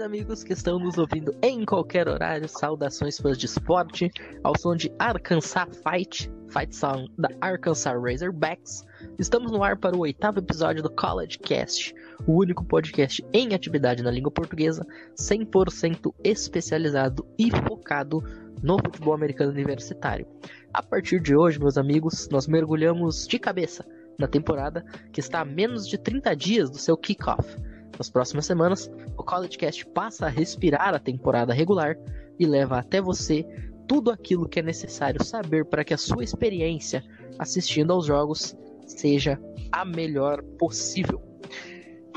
Saudações, amigos que estão nos ouvindo em qualquer horário. Saudações, fãs de esporte, ao som de Arkansas Fight, Fight Song da Arkansas Razorbacks. Estamos no ar para o oitavo episódio do College Cast, o único podcast em atividade na língua portuguesa, 100% especializado e focado no futebol americano universitário. A partir de hoje, meus amigos, nós mergulhamos de cabeça na temporada que está a menos de 30 dias do seu kickoff. Nas próximas semanas, o College Cast passa a respirar a temporada regular e leva até você tudo aquilo que é necessário saber para que a sua experiência assistindo aos jogos seja a melhor possível.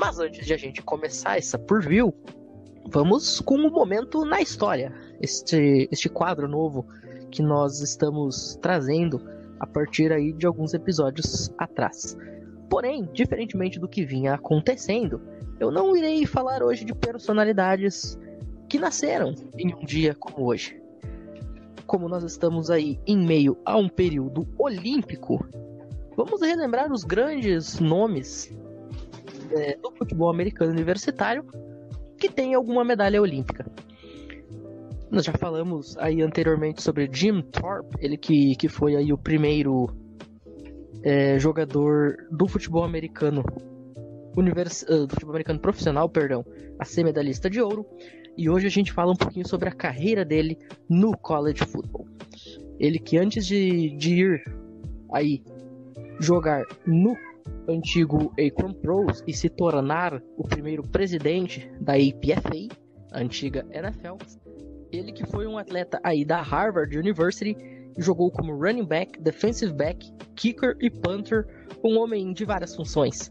Mas antes de a gente começar essa por view, vamos com um momento na história. Este, este quadro novo que nós estamos trazendo a partir aí de alguns episódios atrás. Porém, diferentemente do que vinha acontecendo, eu não irei falar hoje de personalidades que nasceram em um dia como hoje. Como nós estamos aí em meio a um período olímpico, vamos relembrar os grandes nomes é, do futebol americano universitário que tem alguma medalha olímpica. Nós já falamos aí anteriormente sobre Jim Thorpe, ele que, que foi aí o primeiro é, jogador do futebol americano univers... Uh, do futebol americano profissional, perdão, a ser medalhista de ouro. E hoje a gente fala um pouquinho sobre a carreira dele no college football. Ele que antes de, de ir aí jogar no antigo Akron Pros e se tornar o primeiro presidente da APFA, a antiga NFL, ele que foi um atleta aí da Harvard University jogou como running back, defensive back, kicker e punter, um homem de várias funções.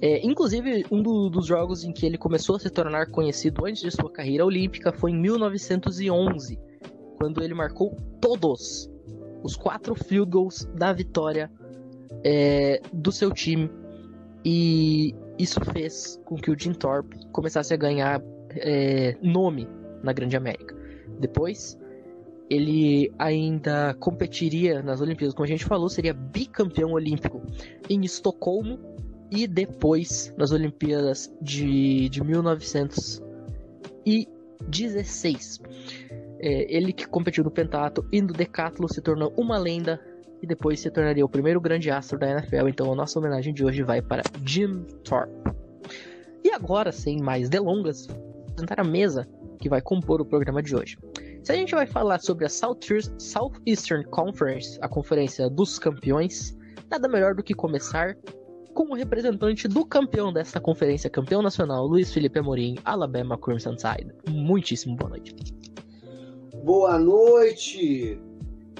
É, inclusive, um do, dos jogos em que ele começou a se tornar conhecido antes de sua carreira olímpica foi em 1911, quando ele marcou todos os quatro field goals da vitória é, do seu time. E isso fez com que o Jim Thorpe começasse a ganhar é, nome na Grande América. Depois, ele ainda competiria nas Olimpíadas, como a gente falou, seria bicampeão olímpico em Estocolmo e depois nas Olimpíadas de, de 1916. É, ele que competiu no pentatlo e no decatlo se tornou uma lenda e depois se tornaria o primeiro grande astro da NFL. Então a nossa homenagem de hoje vai para Jim Thorpe. E agora, sem mais delongas, apresentar a mesa que vai compor o programa de hoje. Se a gente vai falar sobre a Southeastern Conference, a conferência dos campeões, nada melhor do que começar com o representante do campeão desta conferência, campeão nacional, Luiz Felipe Amorim, Alabama Crimson Tide. Muitíssimo boa noite. Boa noite,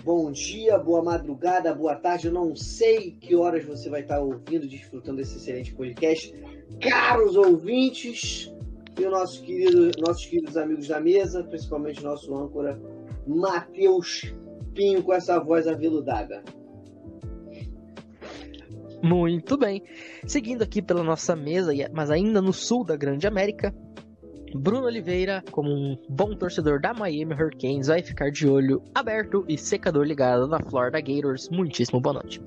bom dia, boa madrugada, boa tarde. Eu não sei que horas você vai estar ouvindo, desfrutando desse excelente podcast. Caros ouvintes, e os nossos queridos, nossos queridos amigos da mesa, principalmente nosso âncora, Matheus Pinho, com essa voz aveludada. Muito bem. Seguindo aqui pela nossa mesa, mas ainda no sul da Grande América, Bruno Oliveira, como um bom torcedor da Miami Hurricanes, vai ficar de olho aberto e secador ligado na Florida Gators. Muitíssimo boa noite.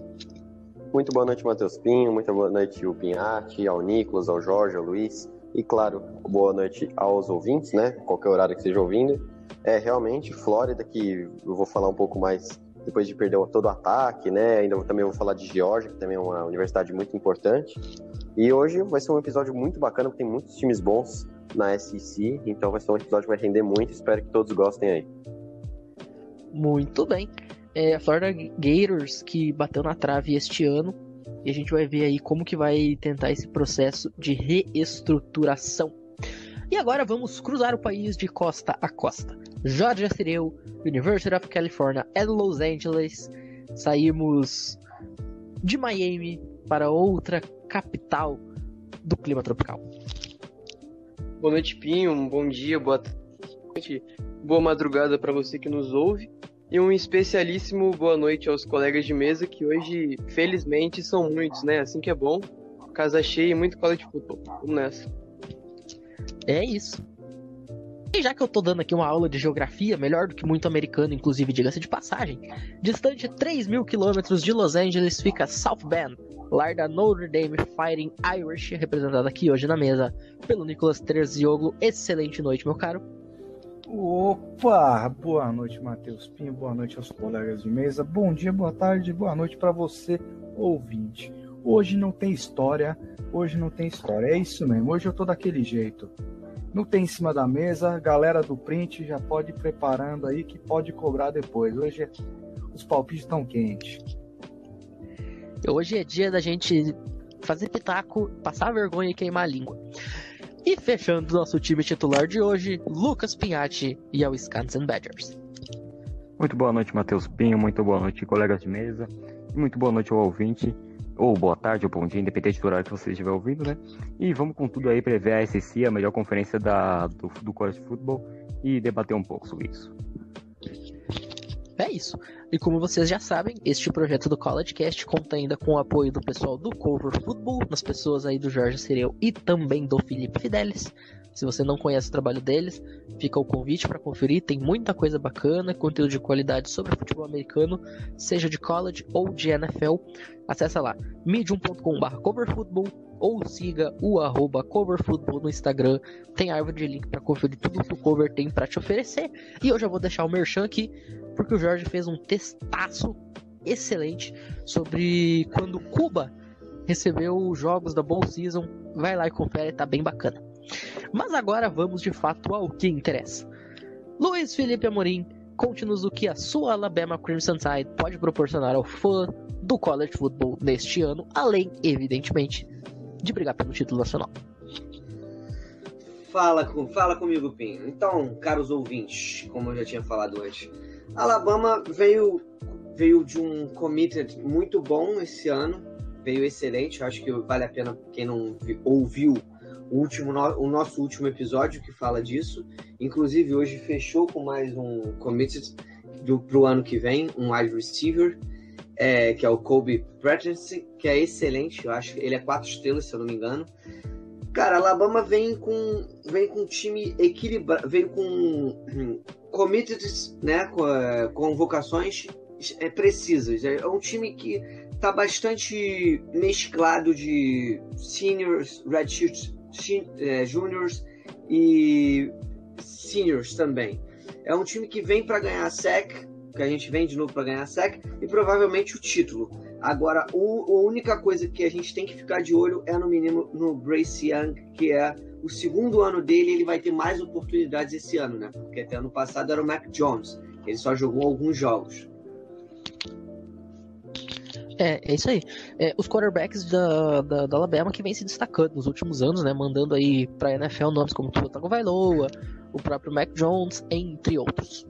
Muito boa noite, Matheus Pinho. Muito boa noite, o Pinhatti, ao Nicolas, ao Jorge, ao Luiz. E claro, boa noite aos ouvintes, né? Qualquer horário que esteja ouvindo. É realmente Flórida, que eu vou falar um pouco mais depois de perder todo o ataque, né? Ainda também vou falar de Georgia, que também é uma universidade muito importante. E hoje vai ser um episódio muito bacana, porque tem muitos times bons na SEC, então vai ser um episódio que vai render muito. Espero que todos gostem aí. Muito bem. É a Florida Gators que bateu na trave este ano e a gente vai ver aí como que vai tentar esse processo de reestruturação. E agora vamos cruzar o país de costa a costa. Georgia Cireu, University of California e Los Angeles. Saímos de Miami para outra capital do clima tropical. Boa noite, Pinho. Um bom dia, boa tarde, boa madrugada para você que nos ouve. E um especialíssimo boa noite aos colegas de mesa, que hoje, felizmente, são muitos, né? Assim que é bom. Casa cheia e muito college football. Vamos nessa. É isso. E já que eu tô dando aqui uma aula de geografia, melhor do que muito americano, inclusive, diga-se de passagem, distante 3 mil quilômetros de Los Angeles fica South Bend, lar da Notre Dame Fighting Irish, representada aqui hoje na mesa pelo Nicolas Terzioglu. Excelente noite, meu caro. Opa! Boa noite, Matheus Pinho. Boa noite aos colegas de mesa. Bom dia, boa tarde, boa noite para você, ouvinte. Hoje não tem história, hoje não tem história. É isso mesmo, hoje eu tô daquele jeito. Não tem em cima da mesa, galera do print já pode ir preparando aí que pode cobrar depois. Hoje os palpites estão quentes. Hoje é dia da gente fazer pitaco, passar vergonha e queimar a língua. E fechando nosso time titular de hoje, Lucas Pinhatti e o Wisconsin Badgers. Muito boa noite, Matheus Pinho. Muito boa noite, colegas de mesa. E muito boa noite ao ouvinte. Ou boa tarde, ou bom dia, independente do horário que você estiver ouvindo, né? E vamos com tudo aí prever a SEC, a melhor conferência da, do, do college football, e debater um pouco sobre isso. É isso. E como vocês já sabem, este projeto do College Cast conta ainda com o apoio do pessoal do Cover Football, nas pessoas aí do Jorge Cireu e também do Felipe Fidelis. Se você não conhece o trabalho deles, fica o convite para conferir. Tem muita coisa bacana, conteúdo de qualidade sobre futebol americano, seja de college ou de NFL. Acesse lá medium.com.br coverfootball ou siga o arroba coverfootball no Instagram. Tem árvore de link para conferir tudo que o Cover tem para te oferecer. E eu já vou deixar o merchan aqui, porque o Jorge fez um testaço excelente sobre quando Cuba recebeu os jogos da Bowl Season. Vai lá e confere, tá bem bacana. Mas agora vamos de fato ao que interessa. Luiz Felipe Amorim, conte-nos o que a sua Alabama Crimson Tide pode proporcionar ao fã do college football neste ano, além, evidentemente, de brigar pelo título nacional. Fala, com, fala comigo, Pinho. Então, caros ouvintes, como eu já tinha falado antes, Alabama veio, veio de um committed muito bom esse ano, veio excelente. Eu acho que vale a pena quem não ouviu o, último, o nosso último episódio que fala disso. Inclusive, hoje fechou com mais um committed para o ano que vem, um wide receiver, é, que é o Kobe Pretense, que é excelente. Eu acho que ele é quatro estrelas, se eu não me engano. Cara, Alabama vem com vem com um time equilibrado, vem com hum, committed, né, com uh, convocações é, precisas. É um time que tá bastante mesclado de seniors, redshirt é, juniors e seniors também. É um time que vem para ganhar a SEC, que a gente vem de novo para ganhar a SEC e provavelmente o título. Agora, o, a única coisa que a gente tem que ficar de olho é no menino, no Brace Young, que é o segundo ano dele, ele vai ter mais oportunidades esse ano, né? Porque até ano passado era o Mac Jones, ele só jogou alguns jogos. É, é isso aí. É, os quarterbacks da, da, da, Alabama que vem se destacando nos últimos anos, né? Mandando aí pra NFL nomes como Tua Tagovailoa, o próprio Mac Jones, entre outros.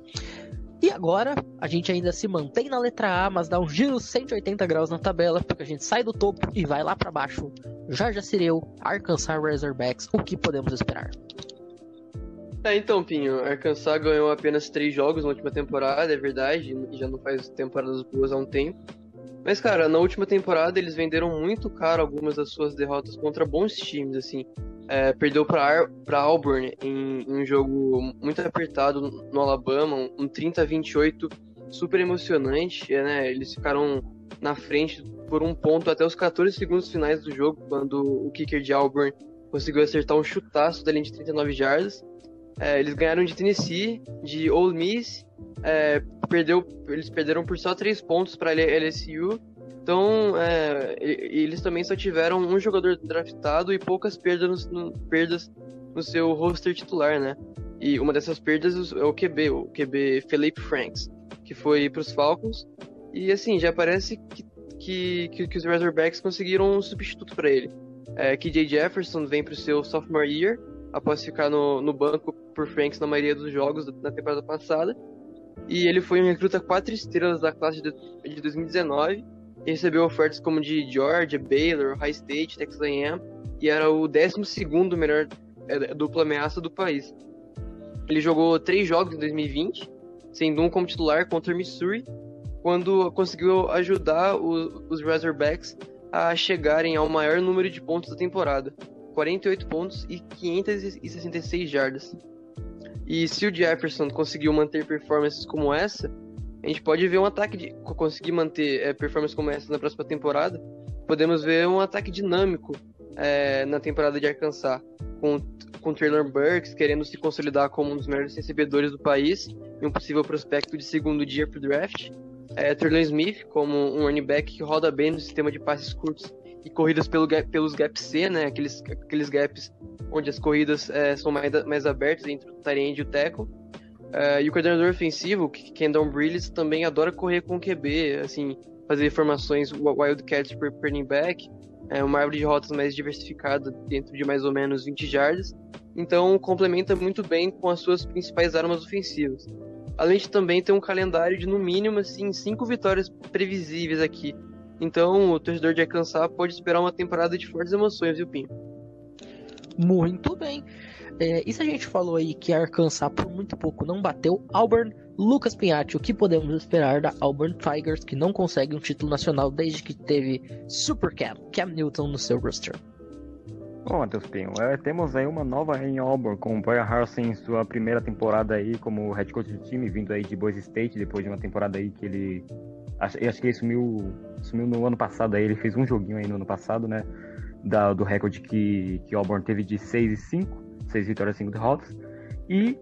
E agora, a gente ainda se mantém na letra A, mas dá um giro 180 graus na tabela, porque a gente sai do topo e vai lá para baixo. Georgia Cireu, Arkansas Razorbacks, o que podemos esperar? É, então, Pinho, Arkansas ganhou apenas três jogos na última temporada, é verdade, e já não faz temporadas boas há um tempo. Mas, cara, na última temporada eles venderam muito caro algumas das suas derrotas contra bons times, assim é, perdeu para Auburn em, em, um jogo muito apertado no Alabama, um 30 a 28 super emocionante. É, né? Eles ficaram na frente por um ponto até os 14 segundos finais do jogo, quando o kicker de Auburn conseguiu acertar um chutaço da linha de 39 jardas. É, eles ganharam de Tennessee, de Ole Miss, é, perdeu, eles perderam por só 3 pontos para LSU então, é, eles também só tiveram um jogador draftado e poucas perdas no, perdas no seu roster titular, né? E uma dessas perdas é o QB, o QB Felipe Franks, que foi para os Falcons. E assim, já parece que, que, que, que os Razorbacks conseguiram um substituto para ele. É, KJ Jefferson vem para o seu sophomore year, após ficar no, no banco por Franks na maioria dos jogos da temporada passada. E ele foi um recruta quatro estrelas da classe de, de 2019 recebeu ofertas como de Georgia, Baylor, High State, Texas A&M e era o 12 melhor é, dupla ameaça do país. Ele jogou três jogos em 2020, sendo um como titular contra Missouri, quando conseguiu ajudar os, os Razorbacks a chegarem ao maior número de pontos da temporada, 48 pontos e 566 jardas. E se o Jefferson conseguiu manter performances como essa, a gente pode ver um ataque de conseguir manter é, performance como essa na próxima temporada, podemos ver um ataque dinâmico é, na temporada de Arkansas, com, com Traylor Burks querendo se consolidar como um dos melhores recebedores do país e um possível prospecto de segundo dia para o draft. É, Smith como um running back que roda bem no sistema de passes curtos e corridas pelo gap, pelos gaps C, né? Aqueles, aqueles gaps onde as corridas é, são mais, mais abertas entre o Tyrande e o Teco. É, e o coordenador ofensivo, Kendall Brillis, também adora correr com o QB, assim, fazer formações Wildcats por running back, é, uma árvore de rotas mais diversificada dentro de mais ou menos 20 jardas. Então complementa muito bem com as suas principais armas ofensivas. Além de também ter um calendário de no mínimo assim cinco vitórias previsíveis aqui, então, o torcedor de Arkansas pode esperar uma temporada de fortes emoções, viu, Pinho? Muito bem. É, e se a gente falou aí que Arkansas por muito pouco não bateu Auburn, Lucas Pinhatti, o que podemos esperar da Auburn Tigers, que não consegue um título nacional desde que teve Super Cam, Cam Newton no seu roster? Bom, Matheus Pinho, é, temos aí uma nova em Auburn, com o Brian Harsin em sua primeira temporada aí como head coach do time, vindo aí de Boise State, depois de uma temporada aí que ele Acho, acho que ele sumiu, sumiu no ano passado aí, ele fez um joguinho aí no ano passado, né? Da, do recorde que, que Auburn teve de 6 e 5, 6 vitórias e 5 derrotas. E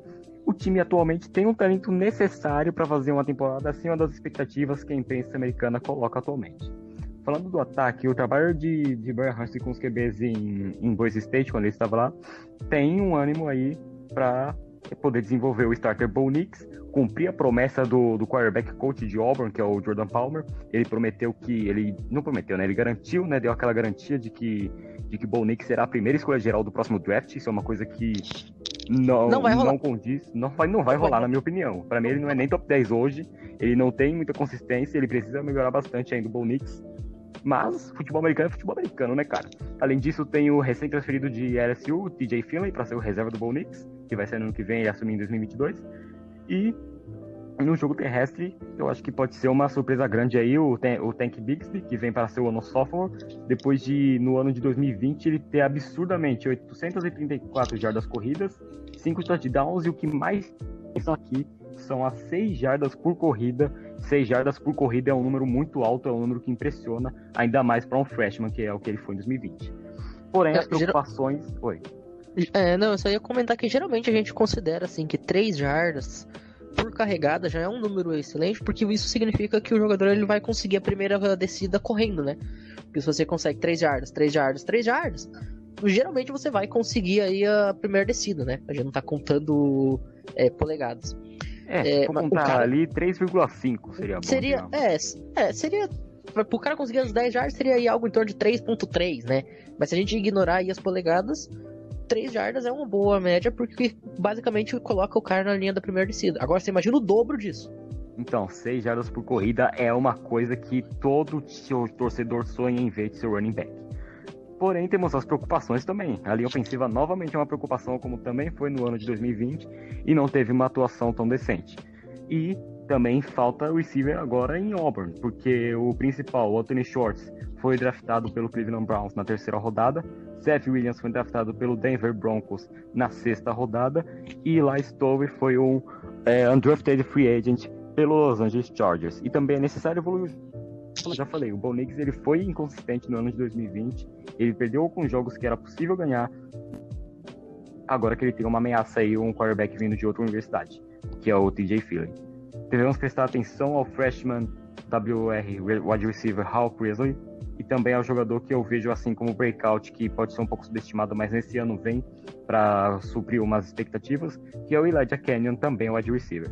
o time atualmente tem um talento necessário para fazer uma temporada acima das expectativas que a imprensa americana coloca atualmente. Falando do ataque, o trabalho de, de Brian Hurst com os QBs em, em Boise State, quando ele estava lá, tem um ânimo aí para poder desenvolver o starter Bo cumprir a promessa do, do quarterback coach de Auburn, que é o Jordan Palmer. Ele prometeu que. Ele não prometeu, né? Ele garantiu, né? Deu aquela garantia de que, de que Bo Nix será a primeira escolha geral do próximo draft. Isso é uma coisa que não, não, vai rolar. não condiz. Não vai, não vai rolar, vai. na minha opinião. Para mim, ele não é nem top 10 hoje. Ele não tem muita consistência. Ele precisa melhorar bastante ainda o Bo Nix. Mas futebol americano é futebol americano, né, cara? Além disso, tem o recém-transferido de LSU, TJ Finley, para ser o reserva do Bo Nix, que vai ser no ano que vem e assumir em 2022. E no jogo terrestre, eu acho que pode ser uma surpresa grande aí o, o Tank Bixby, que vem para ser o ano sophomore, depois de, no ano de 2020, ele ter absurdamente 834 jardas corridas, 5 touchdowns e o que mais estão aqui são as 6 jardas por corrida. 6 jardas por corrida é um número muito alto, é um número que impressiona, ainda mais para um freshman, que é o que ele foi em 2020. Porém, as preocupações. Oi. É, não, eu só ia comentar que geralmente a gente considera assim que 3 jardas por carregada já é um número excelente, porque isso significa que o jogador ele vai conseguir a primeira descida correndo, né? Porque se você consegue 3 jardas, 3 jardas, 3 jardas, geralmente você vai conseguir aí a primeira descida, né? A gente não tá contando é, polegadas. É, é contar cara... ali 3,5 seria bom. Seria, é, é, seria pro cara conseguir as 10 jardas seria aí algo em torno de 3.3, né? Mas se a gente ignorar aí as polegadas, 3 jardas é uma boa média, porque basicamente coloca o cara na linha da primeira descida. Agora você imagina o dobro disso. Então, 6 jardas por corrida é uma coisa que todo torcedor sonha em ver de seu running back. Porém, temos as preocupações também. A linha ofensiva novamente é uma preocupação, como também foi no ano de 2020, e não teve uma atuação tão decente. E também falta receiver agora em Auburn, porque o principal, o Anthony Shorts, foi draftado pelo Cleveland Browns na terceira rodada, Seth Williams foi draftado pelo Denver Broncos na sexta rodada e Eli Stowe foi um é, undrafted free agent pelo Los Angeles Chargers. E também é necessário evoluir. Como já falei, o Bo Nix ele foi inconsistente no ano de 2020. Ele perdeu alguns jogos que era possível ganhar. Agora que ele tem uma ameaça aí, um quarterback vindo de outra universidade, que é o TJ Philly. Devemos prestar atenção ao freshman WR wide receiver Hal Presley, e também é o jogador que eu vejo assim como breakout, que pode ser um pouco subestimado, mas nesse ano vem para suprir umas expectativas, que é o Elijah Canyon, também o wide receiver.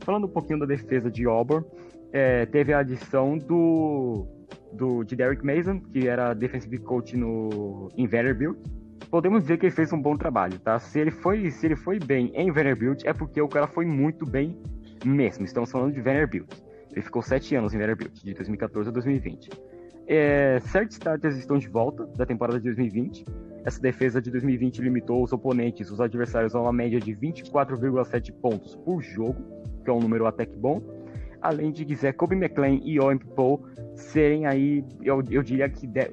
Falando um pouquinho da defesa de Auburn, é, teve a adição do, do de Derek Mason, que era defensive coach no, em Vanderbilt. Podemos dizer que ele fez um bom trabalho, tá? Se ele foi, se ele foi bem em Vanderbilt, é porque o cara foi muito bem mesmo. Estamos falando de Vanderbilt. Ele ficou sete anos em Vanderbilt, de 2014 a 2020. É, certos starters estão de volta da temporada de 2020. Essa defesa de 2020 limitou os oponentes, os adversários, a uma média de 24,7 pontos por jogo, que é um número até que bom. Além de quiser Kobe McLean e Owen Poe serem aí, eu, eu diria que de,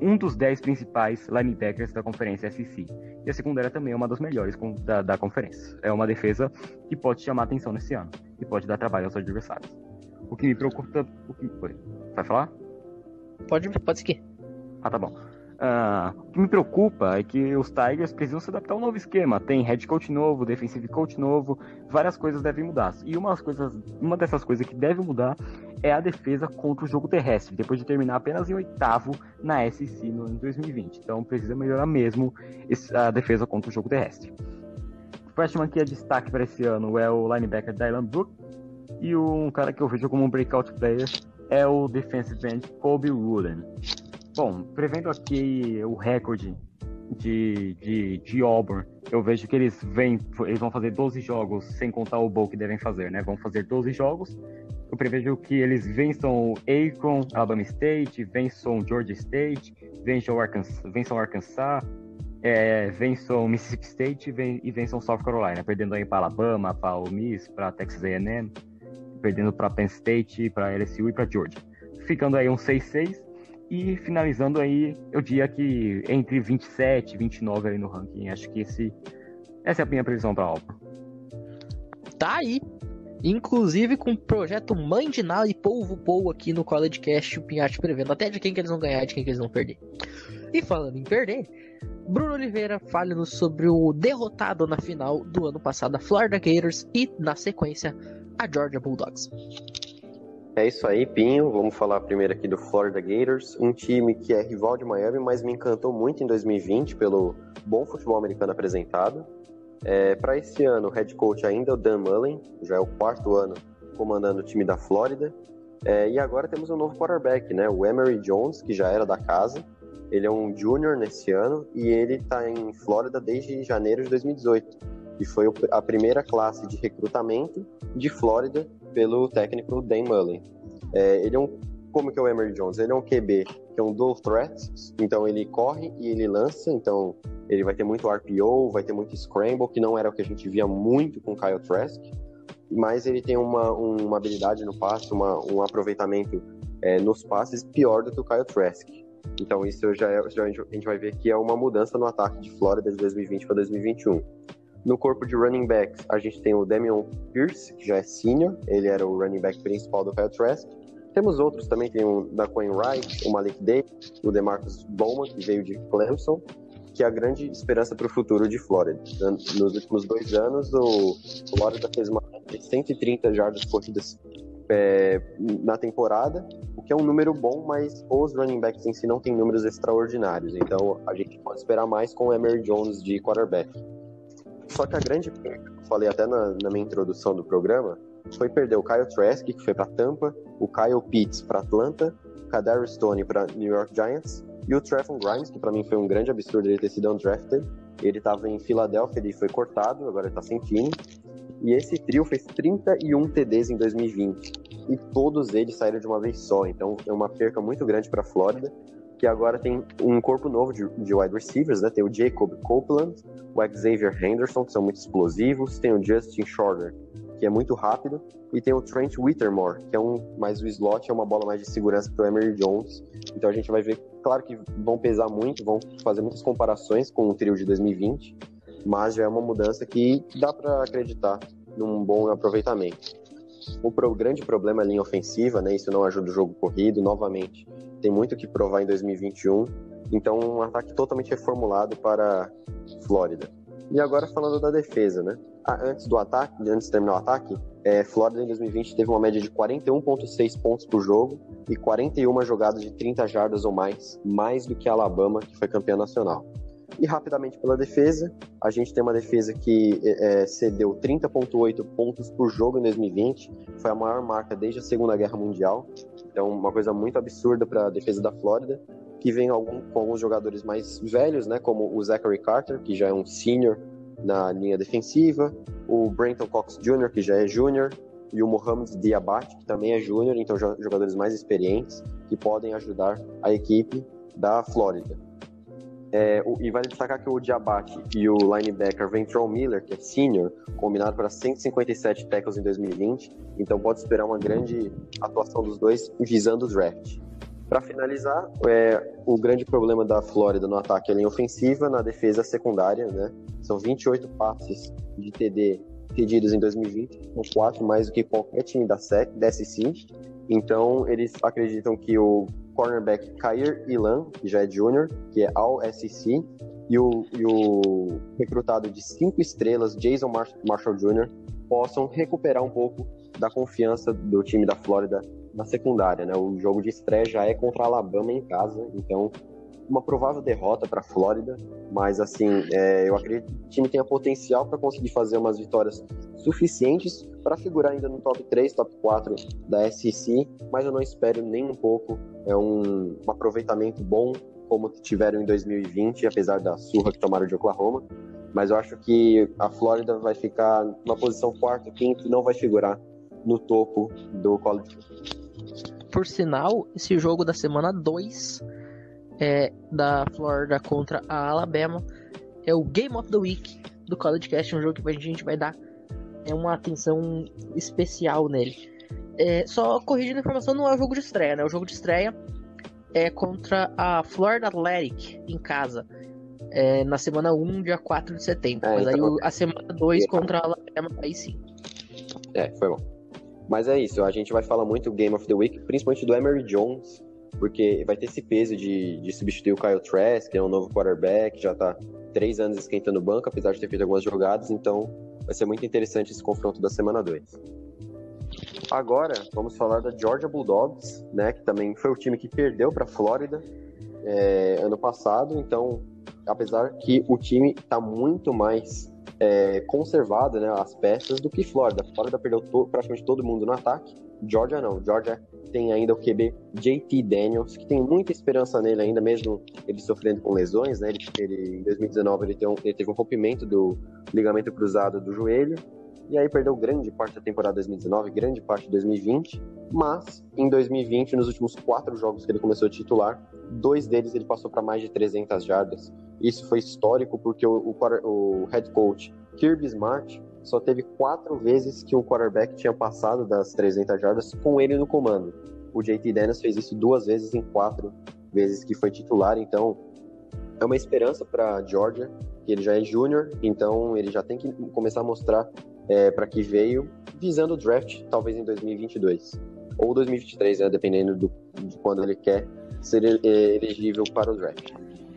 um dos 10 principais linebackers da conferência SEC. E a secundária também é uma das melhores da, da conferência. É uma defesa que pode chamar atenção nesse ano e pode dar trabalho aos adversários. O que me preocupa. O que, vai falar? pode, pode seguir. Ah, tá bom. Uh, o que me preocupa é que os Tigers precisam se adaptar a um novo esquema. Tem head coach novo, defensive coach novo, várias coisas devem mudar. E uma, coisas, uma dessas coisas que deve mudar é a defesa contra o jogo terrestre, depois de terminar apenas em oitavo na SEC no ano 2020. Então precisa melhorar mesmo a defesa contra o jogo terrestre. O freshman que é destaque para esse ano é o linebacker Dylan Brook e um cara que eu vejo como um breakout player é o defensive end Kobe Woolen. Bom, prevendo aqui o recorde de, de, de Auburn, eu vejo que eles vêm, eles vão fazer 12 jogos, sem contar o bowl que devem fazer, né? Vão fazer 12 jogos. Eu prevejo que eles vençam Akron, Alabama State, vençam Georgia State, vençam Arkansas, vençam, Arkansas, é, vençam Mississippi State e vençam South Carolina, perdendo aí para Alabama, para o Miss, para Texas A&M, perdendo para Penn State, para LSU e para Georgia. Ficando aí um 6-6 e finalizando aí, eu diria que entre 27 e 29 aí no ranking. Acho que esse, essa é a minha previsão para a. Tá aí. Inclusive com o projeto Nala e Polvo Polvo aqui no College Cast, o Pinhate prevendo até de quem que eles vão ganhar de quem que eles vão perder. E falando em perder, Bruno Oliveira fale-nos sobre o derrotado na final do ano passado, a Florida Gators, e na sequência, a Georgia Bulldogs. É isso aí, Pinho. Vamos falar primeiro aqui do Florida Gators, um time que é rival de Miami, mas me encantou muito em 2020 pelo bom futebol americano apresentado. É, Para esse ano, o head coach ainda é o Dan Mullen, já é o quarto ano comandando o time da Flórida. É, e agora temos um novo quarterback, né? O Emery Jones, que já era da casa. Ele é um junior nesse ano e ele está em Flórida desde janeiro de 2018. E foi a primeira classe de recrutamento de Flórida pelo técnico Dan Mullen. É, ele é um, como que é o Emery Jones? Ele é um QB que é um dual threat, então ele corre e ele lança, então ele vai ter muito RPO, vai ter muito scramble, que não era o que a gente via muito com Kyle Trask, mas ele tem uma, uma habilidade no passe, uma, um aproveitamento é, nos passes pior do que o Kyle Trask. Então isso já, é, já a gente vai ver que é uma mudança no ataque de Flórida de 2020 para 2021. No corpo de running backs, a gente tem o Damian Pierce, que já é senior, ele era o running back principal do Kyle. Temos outros também, tem o Daquan Wright, o Malik Davis, o DeMarcus Bowman, que veio de Clemson, que é a grande esperança para o futuro de Flórida. Nos últimos dois anos, o Flórida fez uma 130 jardas corridas é, na temporada, o que é um número bom, mas os running backs em si não têm números extraordinários. Então a gente pode esperar mais com o Emery Jones de quarterback. Só que a grande perda, eu falei até na, na, minha introdução do programa, foi perder o Kyle Trask, que foi para Tampa, o Kyle Pitts para Atlanta, o Kadarius Stone para New York Giants e o Trevon Grimes, que para mim foi um grande absurdo ele ter sido undrafted. Ele estava em Filadélfia, ele foi cortado, agora ele tá sem time. E esse trio fez 31 TDs em 2020 e todos eles saíram de uma vez só. Então é uma perca muito grande para a Flórida que agora tem um corpo novo de, de wide receivers, né? Tem o Jacob Copeland, o Xavier Henderson, que são muito explosivos, tem o Justin Shorter, que é muito rápido, e tem o Trent Whittemore, que é um mais o slot, é uma bola mais de segurança para o Emery Jones. Então a gente vai ver, claro que vão pesar muito, vão fazer muitas comparações com o trio de 2020, mas já é uma mudança que dá para acreditar num bom aproveitamento. O grande problema é a linha ofensiva, né? Isso não ajuda o jogo corrido, novamente tem muito que provar em 2021. Então, um ataque totalmente reformulado para Flórida. E agora falando da defesa, né? Ah, antes do ataque, antes de terminar o ataque, é, Flórida em 2020 teve uma média de 41,6 pontos por jogo e 41 jogadas de 30 jardas ou mais, mais do que a Alabama, que foi campeã nacional. E rapidamente pela defesa, a gente tem uma defesa que é, cedeu 30,8 pontos por jogo em 2020, foi a maior marca desde a Segunda Guerra Mundial. Então, uma coisa muito absurda para a defesa da Flórida, que vem algum, com alguns jogadores mais velhos, né, como o Zachary Carter, que já é um senior na linha defensiva, o Brenton Cox Jr., que já é júnior, e o Mohamed Diabate, que também é júnior, então jogadores mais experientes, que podem ajudar a equipe da Flórida. É, o, e vale destacar que o Diabate e o linebacker Ventron Miller, que é senior, combinaram para 157 tackles em 2020, então pode esperar uma grande atuação dos dois visando o draft. Para finalizar, é, o grande problema da Flórida no ataque é a linha ofensiva, na defesa secundária, né? São 28 passes de TD pedidos em 2020, são quatro mais do que qualquer time da SEC, da SEC. Então, eles acreditam que o cornerback Kair Ilan, que já é junior, que é All SEC, e o, e o recrutado de cinco estrelas, Jason Mar Marshall Jr., possam recuperar um pouco da confiança do time da Flórida na secundária. Né? O jogo de estreia já é contra a Alabama em casa, então uma provável derrota para a Flórida, mas assim, é, eu acredito que o time tenha potencial para conseguir fazer umas vitórias suficientes para figurar ainda no top 3, top 4 da SEC, mas eu não espero nem um pouco é um, um aproveitamento bom como tiveram em 2020, apesar da surra que tomaram de Oklahoma. Mas eu acho que a Flórida vai ficar numa posição quarto, quinto não vai figurar no topo do college. Por sinal, esse jogo da semana 2 é, da Florida contra a Alabama é o Game of the Week do College Cast, um jogo que a gente vai dar é uma atenção especial nele. É, só corrigindo a informação, não é o jogo de estreia, né? O jogo de estreia é contra a Florida Athletic em casa. É, na semana 1, dia 4 de setembro. É, Mas então... aí a semana 2 contra a Alabama, aí sim. É, foi bom. Mas é isso, a gente vai falar muito do Game of the Week, principalmente do Emery Jones, porque vai ter esse peso de, de substituir o Kyle Trask, que é um novo quarterback, já tá três anos esquentando o banco, apesar de ter feito algumas jogadas, então vai ser muito interessante esse confronto da semana 2. Agora, vamos falar da Georgia Bulldogs, né, que também foi o time que perdeu para a Flórida é, ano passado. Então, apesar que o time está muito mais é, conservado, né, as peças, do que Flórida. Flórida perdeu to praticamente todo mundo no ataque. Georgia não. Georgia tem ainda o QB JT Daniels, que tem muita esperança nele ainda, mesmo ele sofrendo com lesões, né? Ele, ele em 2019 ele, um, ele teve um rompimento do ligamento cruzado do joelho e aí perdeu grande parte da temporada 2019, grande parte de 2020, mas em 2020, nos últimos quatro jogos que ele começou a titular, dois deles ele passou para mais de 300 jardas. Isso foi histórico porque o, o, o head coach Kirby Smart só teve quatro vezes que o quarterback tinha passado das 300 jardas com ele no comando. O JT Daniels fez isso duas vezes em quatro vezes que foi titular, então é uma esperança para Georgia, que ele já é júnior, então ele já tem que começar a mostrar é, para que veio, visando o draft talvez em 2022 ou 2023, né, dependendo do, de quando ele quer ser é, elegível para o draft.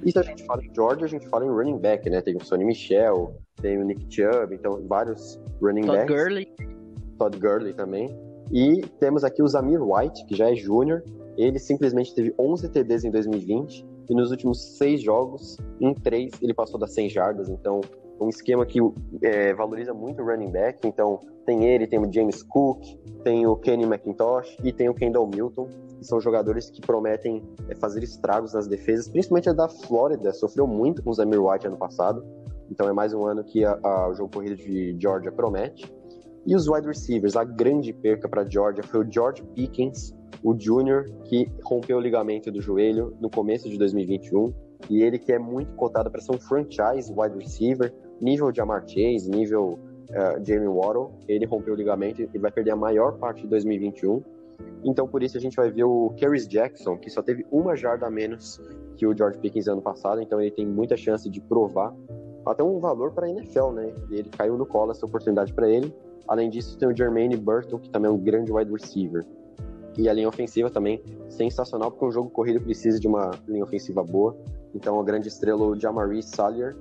E se a gente fala em Georgia, a gente fala em running back, né? Tem o Sonny Michel, tem o Nick Chubb, então vários running Todd backs. Gurley. Todd Gurley também. E temos aqui o Zamir White, que já é júnior. Ele simplesmente teve 11 TDs em 2020 e nos últimos seis jogos, em três, ele passou das 100 jardas. Então, um esquema que é, valoriza muito o running back. Então, tem ele, tem o James Cook, tem o Kenny McIntosh e tem o Kendall Milton, que são jogadores que prometem é, fazer estragos nas defesas, principalmente a da Flórida, sofreu muito com o Zamir White ano passado. Então, é mais um ano que a, a, o jogo corrido de Georgia promete. E os wide receivers, a grande perca para Georgia foi o George Pickens, o júnior que rompeu o ligamento do joelho no começo de 2021 e ele que é muito cotado para ser um franchise wide receiver, nível de Amar Chase, nível uh, Jamie Waddle, ele rompeu o ligamento e vai perder a maior parte de 2021. Então, por isso, a gente vai ver o Caris Jackson, que só teve uma jarda a menos que o George Pickens ano passado, então ele tem muita chance de provar até um valor para a NFL, né? Ele caiu no colo essa oportunidade para ele. Além disso, tem o Jermaine Burton, que também é um grande wide receiver. E a linha ofensiva também sensacional, porque um jogo corrido precisa de uma linha ofensiva boa. Então, a grande estrela, o Jamari Salyer,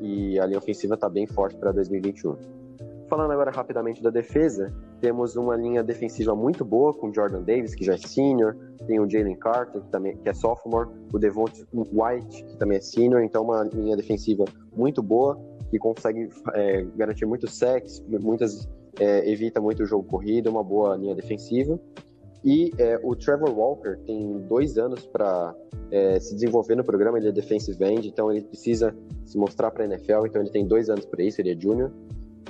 e a linha ofensiva está bem forte para 2021. Falando agora rapidamente da defesa, temos uma linha defensiva muito boa com Jordan Davis, que já é senior, tem o Jalen Carter, que também que é sophomore, o Devonte White, que também é senior, então uma linha defensiva muito boa, que consegue é, garantir muito sacks, muitas é, evita muito o jogo corrido, uma boa linha defensiva. E é, o Trevor Walker tem dois anos para é, se desenvolver no programa, ele é defensive end, então ele precisa se mostrar para a NFL, então ele tem dois anos para isso, ele é junior.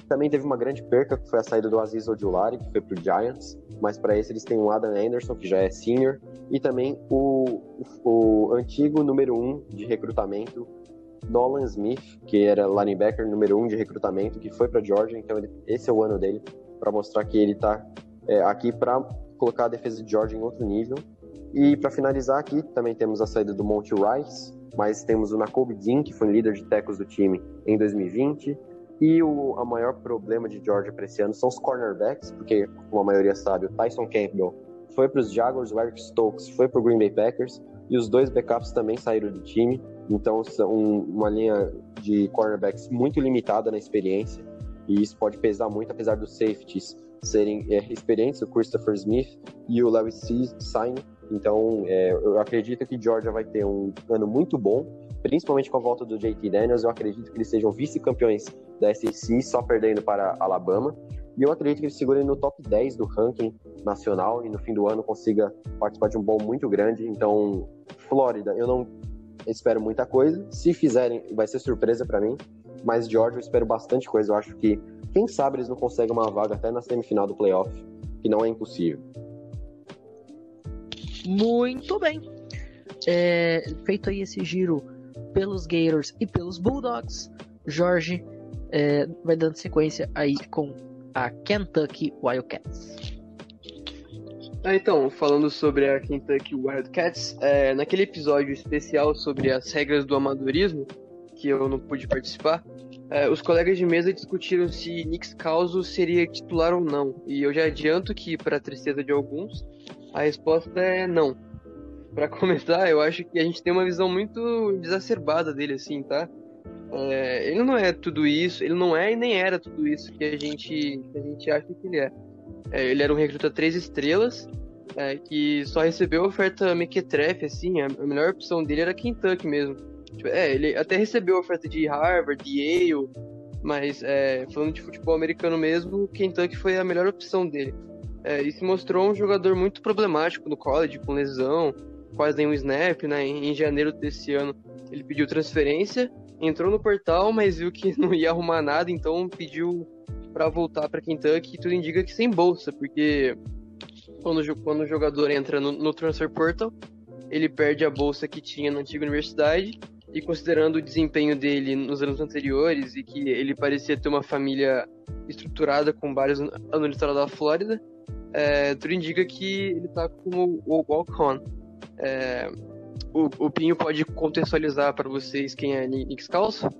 Também teve uma grande perca, que foi a saída do Aziz Ojulari, que foi para o Giants, mas para esse eles têm o Adam Anderson, que já é senior, e também o, o, o antigo número um de recrutamento, Nolan Smith, que era linebacker número um de recrutamento, que foi para Georgia, então ele, esse é o ano dele, para mostrar que ele está é, aqui para colocar a defesa de Georgia em outro nível. E para finalizar aqui, também temos a saída do Monty Rice, mas temos o Nakobe Dean, que foi líder de tackles do time em 2020. E o a maior problema de Georgia para esse ano são os cornerbacks, porque, como a maioria sabe, o Tyson Campbell foi para os Jaguars, o Eric Stokes foi para o Green Bay Packers e os dois backups também saíram do time. Então, são uma linha de cornerbacks muito limitada na experiência e isso pode pesar muito, apesar dos safeties serem é, experientes, o Christopher Smith e o Lewis Sign. Então, é, eu acredito que Georgia vai ter um ano muito bom, principalmente com a volta do JT Daniels. Eu acredito que eles sejam vice-campeões da SEC, só perdendo para Alabama. E eu acredito que eles segurem no top 10 do ranking nacional e no fim do ano consiga participar de um bom muito grande. Então, Flórida, eu não espero muita coisa. Se fizerem, vai ser surpresa para mim. Mas Georgia, eu espero bastante coisa. Eu acho que, quem sabe, eles não conseguem uma vaga até na semifinal do playoff, que não é impossível. Muito bem. É, feito aí esse giro pelos Gators e pelos Bulldogs, Jorge é, vai dando sequência aí com a Kentucky Wildcats. Ah, então, falando sobre a Kentucky Wildcats, é, naquele episódio especial sobre as regras do amadorismo, que eu não pude participar, é, os colegas de mesa discutiram se Nick Scalzo seria titular ou não. E eu já adianto que, para tristeza de alguns, a resposta é não. Para começar, eu acho que a gente tem uma visão muito desacerbada dele, assim, tá? É, ele não é tudo isso, ele não é e nem era tudo isso que a gente, que a gente acha que ele é. é ele era um recruta três estrelas, é, que só recebeu oferta mequetrefe, assim, a, a melhor opção dele era Kentucky mesmo. Tipo, é, ele até recebeu oferta de Harvard, Yale, mas é, falando de futebol americano mesmo, Kentucky foi a melhor opção dele. É, e se mostrou um jogador muito problemático no college, com lesão, quase nenhum snap, né? Em, em janeiro desse ano ele pediu transferência entrou no portal, mas viu que não ia arrumar nada, então pediu para voltar para Kentucky. E tudo indica que sem bolsa, porque quando, quando o jogador entra no, no transfer portal, ele perde a bolsa que tinha na antiga universidade. E considerando o desempenho dele nos anos anteriores e que ele parecia ter uma família estruturada com vários no litoral da Flórida, é, tudo indica que ele tá como o walk-on. É, o, o Pinho pode contextualizar para vocês quem é Nick Scalzo?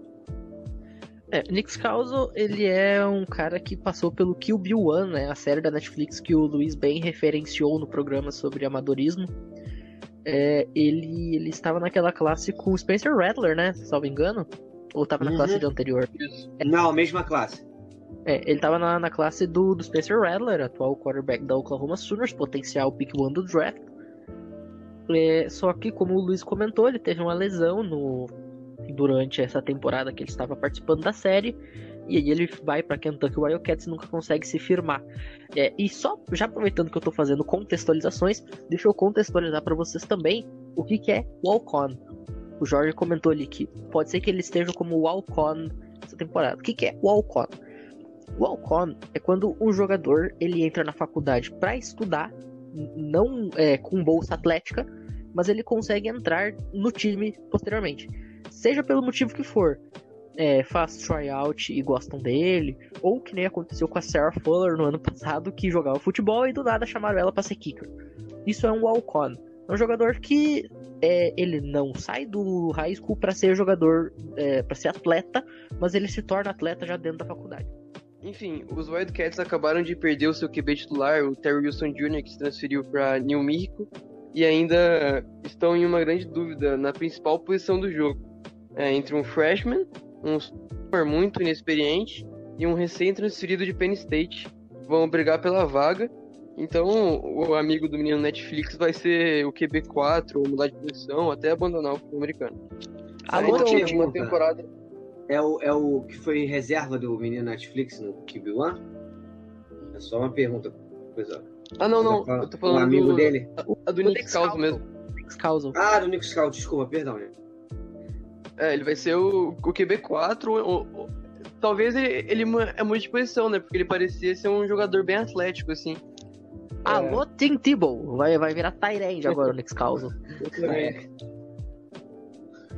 É, Nick Scalzo, ele é um cara que passou pelo Kill Bill One, né, a série da Netflix que o Luiz bem referenciou no programa sobre amadorismo. É, ele, ele estava naquela classe com o Spencer Rattler, né, se salvo engano? Ou estava na uhum. classe de anterior? É. Não, mesma classe. É, ele estava na, na classe do, do Spencer Rattler, atual quarterback da Oklahoma Sooners, potencial pick one do draft. É, só que, como o Luiz comentou, ele teve uma lesão no, durante essa temporada que ele estava participando da série. E aí ele vai para Kentucky Wildcats e nunca consegue se firmar. É, e só, já aproveitando que eu estou fazendo contextualizações, deixa eu contextualizar para vocês também o que, que é walk-on. O Jorge comentou ali que pode ser que ele esteja como walk-on essa temporada. O que, que é walk-on? Walk-on é quando um jogador ele entra na faculdade para estudar não é, com bolsa atlética, mas ele consegue entrar no time posteriormente. Seja pelo motivo que for. É, faz tryout e gostam dele, ou que nem aconteceu com a Sarah Fuller no ano passado, que jogava futebol e do nada chamaram ela para ser kicker. Isso é um walk-on. É um jogador que é, ele não sai do high school para ser jogador, é, para ser atleta, mas ele se torna atleta já dentro da faculdade. Enfim, os Wildcats acabaram de perder o seu QB titular, o Terry Wilson Jr., que se transferiu para New Mexico, e ainda estão em uma grande dúvida na principal posição do jogo. É, entre um freshman, um super muito inexperiente e um recém-transferido de Penn State. Vão brigar pela vaga. Então, o amigo do menino Netflix vai ser o QB4, ou mudar de posição, até abandonar o futebol americano. Ah, então, uma temporada é o, é o que foi reserva do menino Netflix no QB One? É só uma pergunta. Coisa. Ah, não, não. eu tô falando um amigo do, dele. A do, Nick Scalzo mesmo. Nick Scalzo. Ah, do Nick Scalzo, desculpa, perdão. É, ele vai ser o, o QB4. O, o, talvez ele, ele é muito de posição, né? Porque ele parecia ser um jogador bem atlético, assim. Alô, é... Tim Tebow. Vai, vai virar Tyrande agora o Nick. É.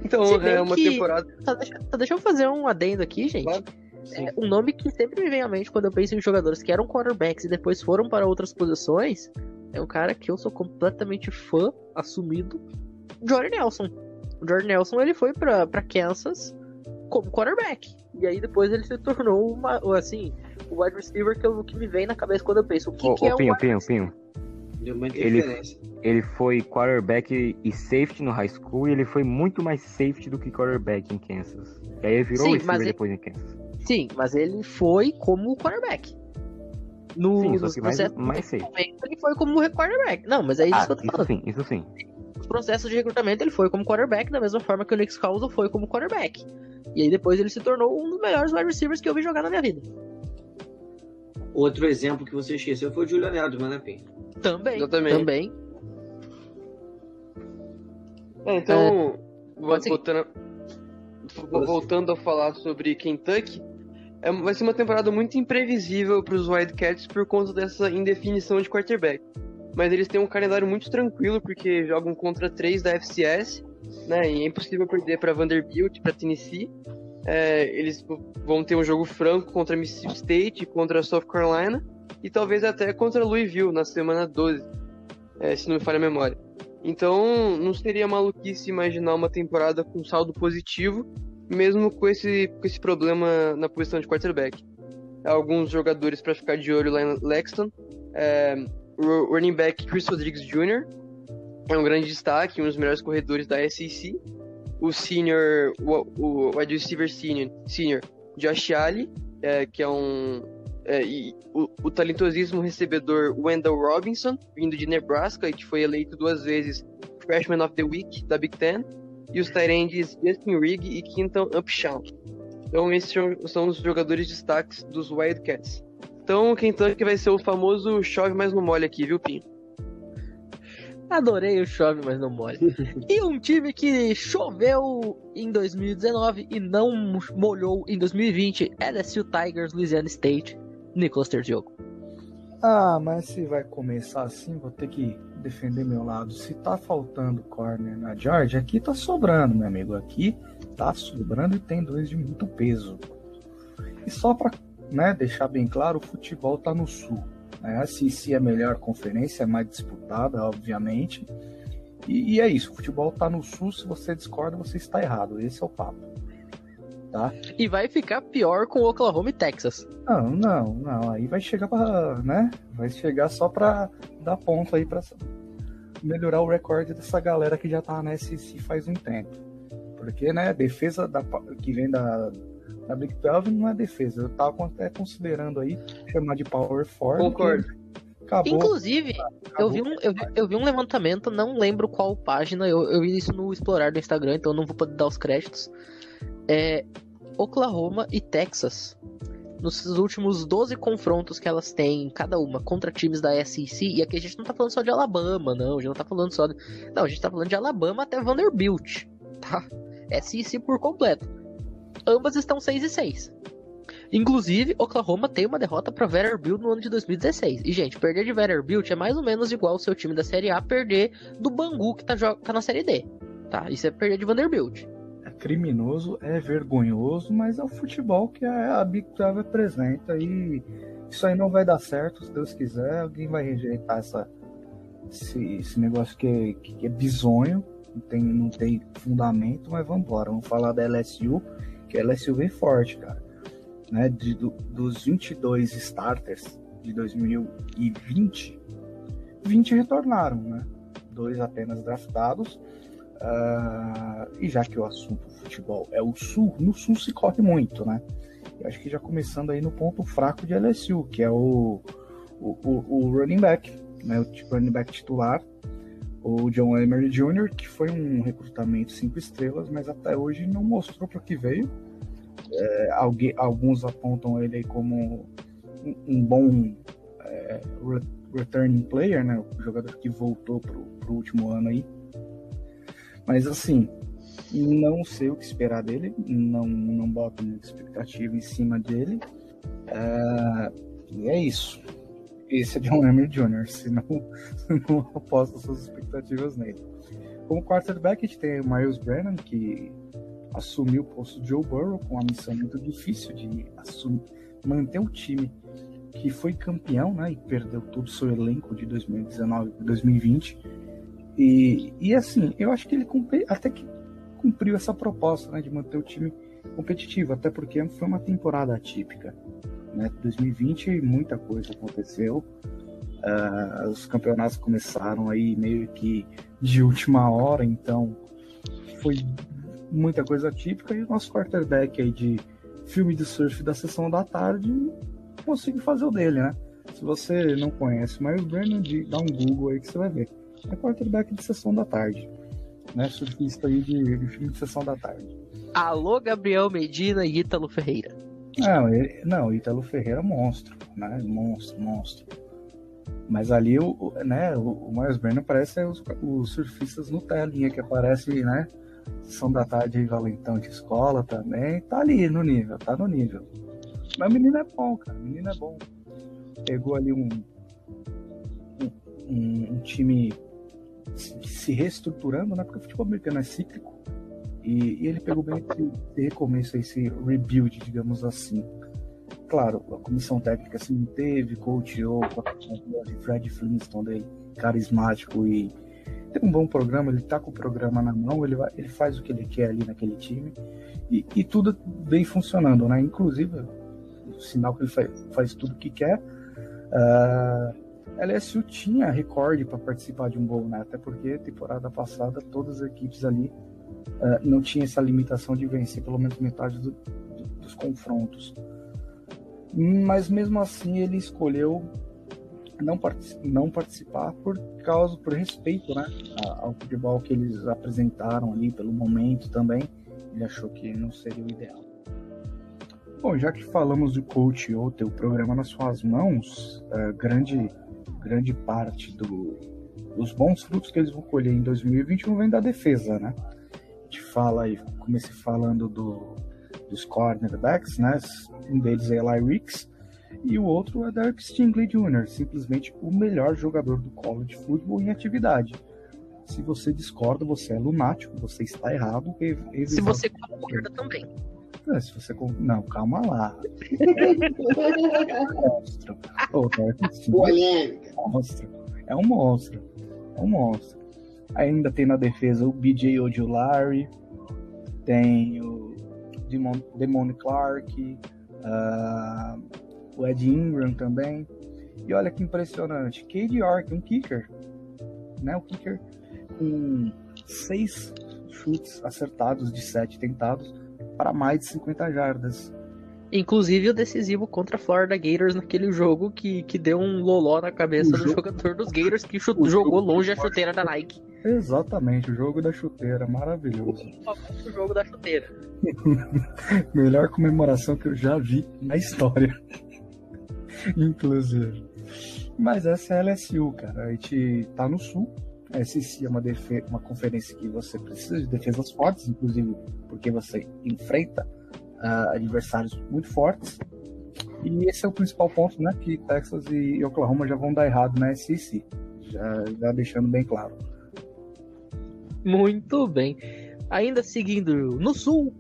Então, é uma que... temporada. Tá, deixa, tá, deixa eu fazer um adendo aqui, gente. Claro. É, um nome que sempre me vem à mente quando eu penso em jogadores que eram quarterbacks e depois foram para outras posições é um cara que eu sou completamente fã, assumido, Jordan Nelson. O Jordan Nelson ele foi para Kansas como quarterback. E aí depois ele se tornou uma, assim, o wide receiver que, eu, que me vem na cabeça quando eu penso o que, que é Pinho, um Pinho, Pinho. Deu uma Ele-. Ele foi quarterback e safety no high school e ele foi muito mais safety do que quarterback em Kansas. E aí ele virou Sim, receiver mas ele- depois em Kansas. Sim, mas ele foi como quarterback. No, Sim, no, mais, processo mais recrutamento, ele foi como quarterback. Não, mas é isso Ah, que eu tô isso falando. sim, isso sim. Nos processos de recrutamento, ele foi como quarterback, da mesma forma que o Nick Scalzo foi como quarterback. E aí depois ele se tornou um dos melhores wide receivers que eu vi jogar na minha vida. Outro exemplo que você esqueceu foi o Julian Edelman, né, Pim? Também. Exatamente. Também. É, então, seguir. voltando, vo- voltando a falar sobre Kentucky, é- vai ser uma temporada muito imprevisível para os Wildcats por conta dessa indefinição de quarterback. Mas eles têm um calendário muito tranquilo porque jogam contra três da FCS, né? E é impossível perder para Vanderbilt, para Tennessee. É, eles vão ter um jogo franco contra Mississippi State, contra South Carolina e talvez até contra Louisville na semana 12, é, se não me falha a memória. Então, não seria maluquice imaginar uma temporada com saldo positivo, mesmo com esse, com esse problema na posição de quarterback. Alguns jogadores para ficar de olho lá em Lexington. É, o running back Chris Rodrigues Jr. é um grande destaque, um dos melhores corredores da SEC. O senior, o, wide receiver senior, senior Josh Allen, é, que é um é, e o, o talentosíssimo recebedor Wendell Robinson, vindo de Nebraska e que foi eleito duas vezes Freshman of the Week da Big Ten, e os Tyrands Justin Rigg e Quinton Upshaw. Então esses são, são os jogadores destaques dos Wildcats. Então o Kentucky vai ser o famoso chove mais não molha aqui, viu, Pinho? Adorei o chove, mas não molha. e um time que choveu em 2019 e não molhou em 2020, LSU Tigers, Louisiana State, Nicolas Terziogo. Ah, mas se vai começar assim, vou ter que defender meu lado. Se tá faltando corner na Georgia, aqui tá sobrando, meu amigo. Aqui tá sobrando e tem dois de muito peso. E só pra né, deixar bem claro, o futebol tá no sul. Né? A SEC é a melhor conferência, é mais disputada, obviamente. E, e é isso, o futebol tá no sul. Se você discorda, você está errado. Esse é o papo. Tá? E vai ficar pior com Oklahoma e Texas. Não, não, não. Aí vai chegar pra, né? Vai chegar só pra dar ponto aí pra melhorar o recorde dessa galera que já tá na SEC faz um tempo. Porque, né, defesa da, que vem da, da Big 12 não é defesa. Eu tava até considerando aí chamar de Power Four. Concordo. Acabou. Inclusive, eu acabou. vi, um, eu, vi, eu vi um levantamento, não lembro qual página, eu, eu vi isso no Explorar do Instagram, então não vou poder dar os créditos. É, Oklahoma e Texas, nos últimos 12 confrontos que elas têm, cada uma, contra times da SEC, e aqui a gente não tá falando só de Alabama, não, a gente não tá falando só de... Não, a gente tá falando de Alabama até Vanderbilt, tá? SEC por completo. Ambas estão 6 e 6. Inclusive, Oklahoma tem uma derrota para Vanderbilt no ano de 2016. E, gente, perder de Vanderbilt é mais ou menos igual o seu time da Série A perder do Bangu, que tá, tá na Série D. Tá? Isso é perder de Vanderbilt. É criminoso, é vergonhoso, mas é o futebol que a Big 12 apresenta. E isso aí não vai dar certo, se Deus quiser. Alguém vai rejeitar essa, esse, esse negócio que é, que é bizonho, não tem, não tem fundamento, mas vamos embora. Vamos falar da LSU, que a LSU vem forte, cara. Né, de, do, dos 22 starters de 2020, 20 retornaram, né? Dois apenas draftados. Uh, e já que o assunto futebol é o sul, no sul se corre muito, né? Eu acho que já começando aí no ponto fraco de LSU, que é o, o, o, o running back, né? O running back titular, o John Emery Jr., que foi um recrutamento cinco estrelas, mas até hoje não mostrou para o que veio. É, alguém, alguns apontam ele como um, um bom é, returning player, né? O jogador que voltou pro, pro último ano aí. Mas assim, não sei o que esperar dele, não, não boto muita expectativa em cima dele. É, e é isso. Esse é John Emery Jr., senão não aposto suas expectativas nele. Como quarterback, a gente tem o Miles Brennan, que assumiu o posto de Joe Burrow com uma missão muito difícil de assumir, manter o time que foi campeão, né, e perdeu todo o seu elenco de 2019 para 2020. E, e assim, eu acho que ele cumpri, até que cumpriu essa proposta, né, de manter o time competitivo, até porque foi uma temporada atípica, né? 2020 muita coisa aconteceu Uh, os campeonatos começaram aí meio que de última hora, então foi muita coisa típica e o nosso quarterback aí de filme de surf da sessão da tarde conseguiu fazer o dele, né? Se você não conhece Miles Brennan, dá um Google aí que você vai ver. É quarterback de sessão da tarde, né? Surfista aí de, de filme de sessão da tarde. Alô, Gabriel Medina e Ítalo Ferreira. Não, ele, não, Ítalo Ferreira é monstro, né? Monstro, monstro. Mas ali o, né, o, o Miles Brennan parece os, os surfistas no telinha que aparece, né? São da tarde valentão de escola também. Tá ali no nível, tá no nível. Mas o menino é bom, cara. O menino é bom. Pegou ali um, um, um time se reestruturando, né? Porque o futebol americano é cíclico. E, e ele pegou bem esse, esse recomeço, esse rebuild, digamos assim. Claro, a comissão técnica se manteve, coachou com a Fred Flintstone, carismático e tem um bom programa, ele tá com o programa na mão, ele, vai, ele faz o que ele quer ali naquele time e, e tudo vem funcionando, né? Inclusive, o sinal que ele faz, faz tudo o que quer. Uh, a LSU tinha recorde para participar de um bowl, né? Até porque temporada passada todas as equipes ali uh, não tinham essa limitação de vencer pelo menos metade do, do, dos confrontos. Mas mesmo assim ele escolheu não, não participar por causa, por respeito, né, ao futebol que eles apresentaram ali pelo momento também. Ele achou que não seria o ideal. Bom, já que falamos do coach ou ter o programa nas suas mãos, uh, grande grande parte do, dos bons frutos que eles vão colher em 2021 vem da defesa, né? A gente fala aí, comecei falando do, dos cornerbacks, né? Um deles é Eli Ricks e o outro é Derek Stingley Jr., simplesmente o melhor jogador do college football em atividade. Se você discorda, você é lunático, você está errado. E, e Se você concorda também. É, se você. Não, calma lá. monstro. Oh, Polêmica. Monstro. É um monstro. É um monstro. Ainda tem na defesa o BJ Ojulari, tem o Demon, Demon Clark, uh, o Ed Ingram também. E olha que impressionante, Cade York, um kicker, né? O kicker com seis chutes acertados de sete tentados para mais de 50 jardas. Inclusive o decisivo contra a Florida Gators naquele jogo que, que deu um loló na cabeça o do jogo... jogador dos Gators que chut... jogou longe a chuteira da Nike. Exatamente, o jogo da chuteira, maravilhoso. O jogo da chuteira. Melhor comemoração que eu já vi na história. Inclusive. Mas essa é a LSU, cara. A gente tá no sul, a SEC é uma, uma conferência que você precisa de defesas fortes, inclusive porque você enfrenta uh, adversários muito fortes. E esse é o principal ponto, né? Que Texas e Oklahoma já vão dar errado na SEC. Já, já deixando bem claro. Muito bem. Ainda seguindo no sul,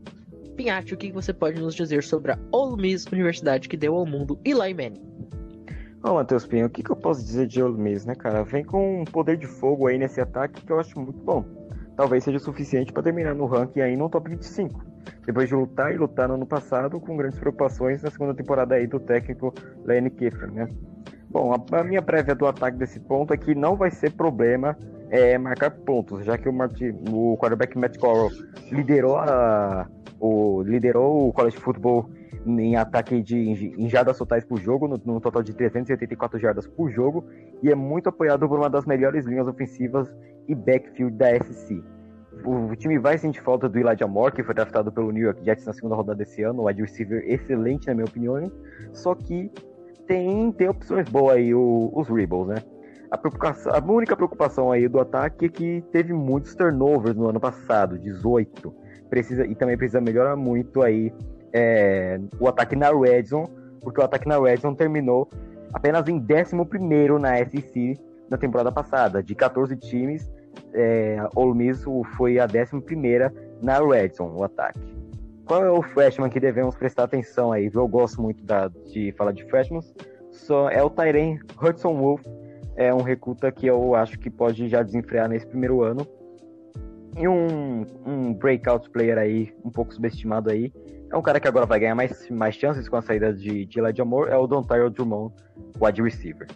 Pinhatti, o que você pode nos dizer sobre a Ole Miss Universidade que deu ao mundo Eli Manning? Ô, Matheus Pinho, o que, que eu posso dizer de Ole Miss, né, cara? Vem com um poder de fogo aí nesse ataque que eu acho muito bom. Talvez seja suficiente para terminar no ranking aí no top 25. Depois de lutar e lutar no ano passado com grandes preocupações na segunda temporada aí do técnico Lane Kiffin, né? Bom, a, a, minha prévia do ataque desse ponto é que não vai ser problema é, marcar pontos, já que o, Martin, o quarterback Matt Corral liderou, a, o, liderou o college football em ataque de em jardas totais por jogo, no, no, total de 384 jardas por jogo, e é muito apoiado por uma das melhores linhas ofensivas e backfield da SC. O, o time vai sentir falta do Elijah Moore, que foi draftado pelo New York Jets na segunda rodada desse ano, um wide receiver excelente, na minha opinião, só que tem, tem opções boas aí, o, os Rebels, né? A, a única preocupação aí do ataque é que teve muitos turnovers no ano passado, 18. Precisa, e também precisa melhorar muito aí é, o ataque na Red Zone, porque o ataque na Red Zone terminou apenas em 11 na SEC na temporada passada. De 14 times, é, Ole Miss foi a 11 na Red Zone, o ataque. Qual é o freshman que devemos prestar atenção aí? Eu gosto muito da, de falar de freshmen. Só é o Tyren Hudson Wolf, é um recruta que eu acho que pode já desenfrear nesse primeiro ano. E um, um breakout player aí, um pouco subestimado aí, é um cara que agora vai ganhar mais, mais chances com a saída de, de Elijah Moore, é o Don Tyrell Drummond, wide receiver.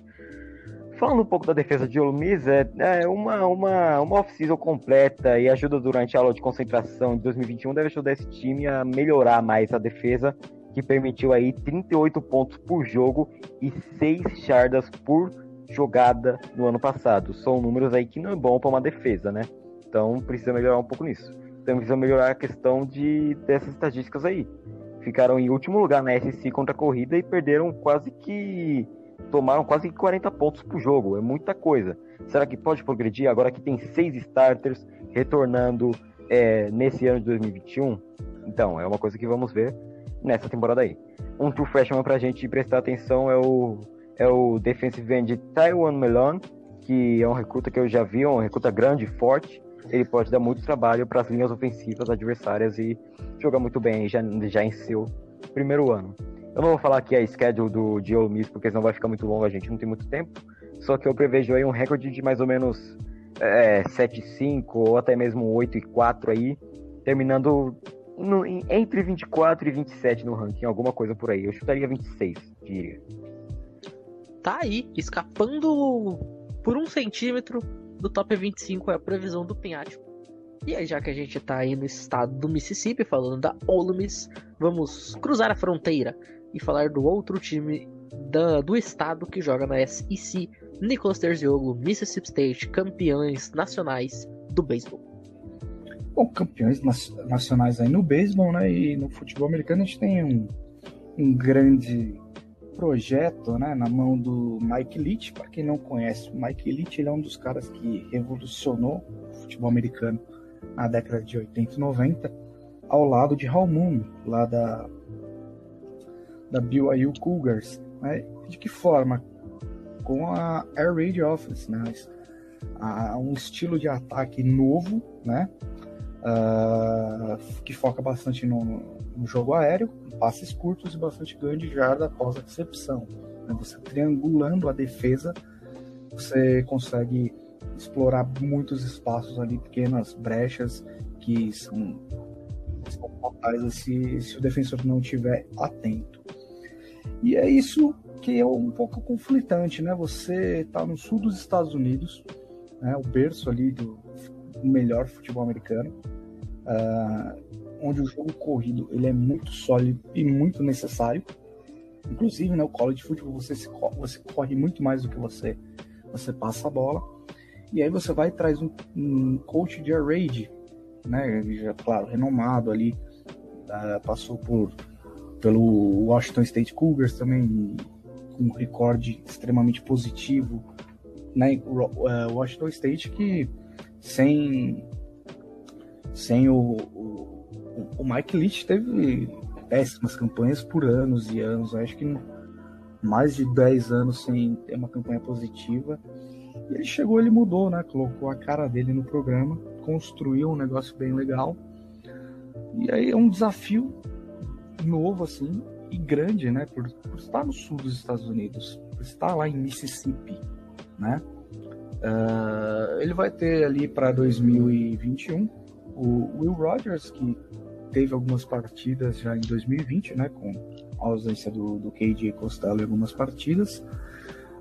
falando um pouco da defesa de Ole é, é uma, uma, uma off-season completa e ajuda durante a aula de concentração de 2021 deve ajudar esse time a melhorar mais a defesa, que permitiu aí 38 pontos por jogo e 6 jardas por jogada no ano passado. São números aí que não é bom para uma defesa, né? Então precisa melhorar um pouco nisso. Então precisa melhorar a questão de dessas estatísticas aí. Ficaram em último lugar na SEC contra a corrida e perderam quase que tomaram quase 40 pontos por jogo. É muita coisa. Será que pode progredir agora que tem seis starters retornando é, nesse ano de 2021? Então, é uma coisa que vamos ver nessa temporada aí. Um true freshman pra gente prestar atenção é o, é o defensive end Taiwan Melon, que é um recruta que eu já vi, um recruta grande, forte. Ele pode dar muito trabalho para as linhas ofensivas adversárias e jogar muito bem já, já em seu primeiro ano. Eu não vou falar aqui a schedule do de Ole Miss, porque senão vai ficar muito longo, a gente não tem muito tempo. Só que eu prevejo aí um recorde de mais ou menos é, 7-5 ou até mesmo 8-4 aí, terminando no, entre 24 e 27 no ranking, alguma coisa por aí. Eu chutaria 26, diria. Tá aí, escapando por um centímetro do top 25 é a previsão do Pinhatti. E aí, já que a gente tá aí no estado do Mississippi, falando da Ole Miss, vamos cruzar a fronteira e falar do outro time da, do estado que joga na SEC, Nicolas Terziogo, Mississippi State, campeões nacionais do beisebol. Bom, campeões nacionais aí no beisebol, né? E no futebol americano a gente tem um, um grande projeto, né, na mão do Mike Leach. Para quem não conhece, o Mike Leach ele é um dos caras que revolucionou o futebol americano na década de 80 e 90, ao lado de Hal Moon, lá da da BYU Cougars. Né? De que forma? Com a Air Raid Offense, né? A, um estilo de ataque novo, né? Uh, que foca bastante no, no, jogo aéreo, passes curtos e bastante ganho de jarda após a recepção. Né? Você triangulando a defesa, você consegue explorar muitos espaços ali, pequenas brechas que são, são fatais se, se o defensor não estiver atento. E é isso que é um pouco conflitante, né? Você está no sul dos Estados Unidos, né? o berço ali do melhor futebol americano, uh, onde o jogo corrido ele é muito sólido e muito necessário. Inclusive, né, o college football você, se, você corre muito mais do que você você passa a bola. E aí você vai e traz um, um coach de raid, né? Já, claro, renomado ali, uh, passou por pelo Washington State Cougars também, com um recorde extremamente positivo. Né? O Washington State que sem, sem o, o, o Mike Leach teve péssimas campanhas por anos e anos. Acho que mais de 10 anos sem ter uma campanha positiva. E ele chegou, ele mudou, né? Colocou a cara dele no programa, construiu um negócio bem legal. E aí é um desafio novo, assim, e grande, né? Por, por estar no sul dos Estados Unidos, por estar lá em Mississippi, né? Uh, ele vai ter ali para 2021 o Will Rogers, que teve algumas partidas já em 2020, né? Com a ausência do, do KJ Costello em algumas partidas.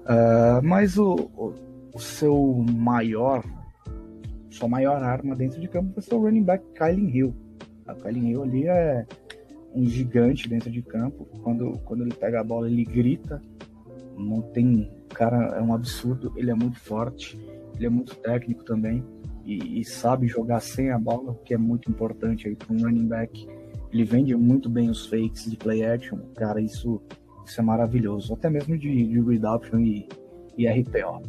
Uh, mas o, o, seu maior, sua maior arma dentro de campo vai ser o running back Kylie Hill. A Kylie Hill ali é um gigante dentro de campo. Quando, quando ele pega a bola, ele grita. Não tem. Cara, é um absurdo. Ele é muito forte, ele é muito técnico também. E, e sabe jogar sem a bola, que é muito importante aí para um running back. Ele vende muito bem os fakes de play action. Cara, isso, isso é maravilhoso. Até mesmo de, de read option e, e RPO.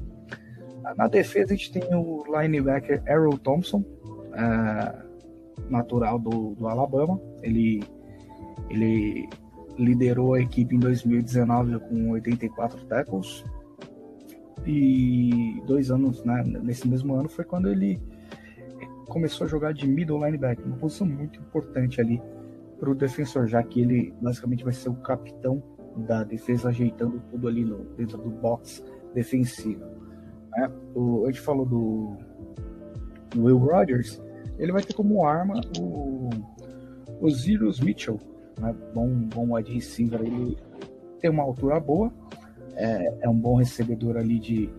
Na defesa, a gente tem o linebacker Errol Thompson, é, natural do, do Alabama. Ele ele liderou a equipe em 2019 com 84 tackles. E dois anos, né, nesse mesmo ano, foi quando ele começou a jogar de middle linebacker, uma posição muito importante ali para o defensor, já que ele basicamente vai ser o capitão da defesa, ajeitando tudo ali no, dentro do box defensivo. Né? O, a gente falou do, Will Rogers, ele vai ter como arma o, o Zirus Mitchell, né? bom, bom wide receiver, ele tem uma altura boa, é, é um bom recebedor ali de,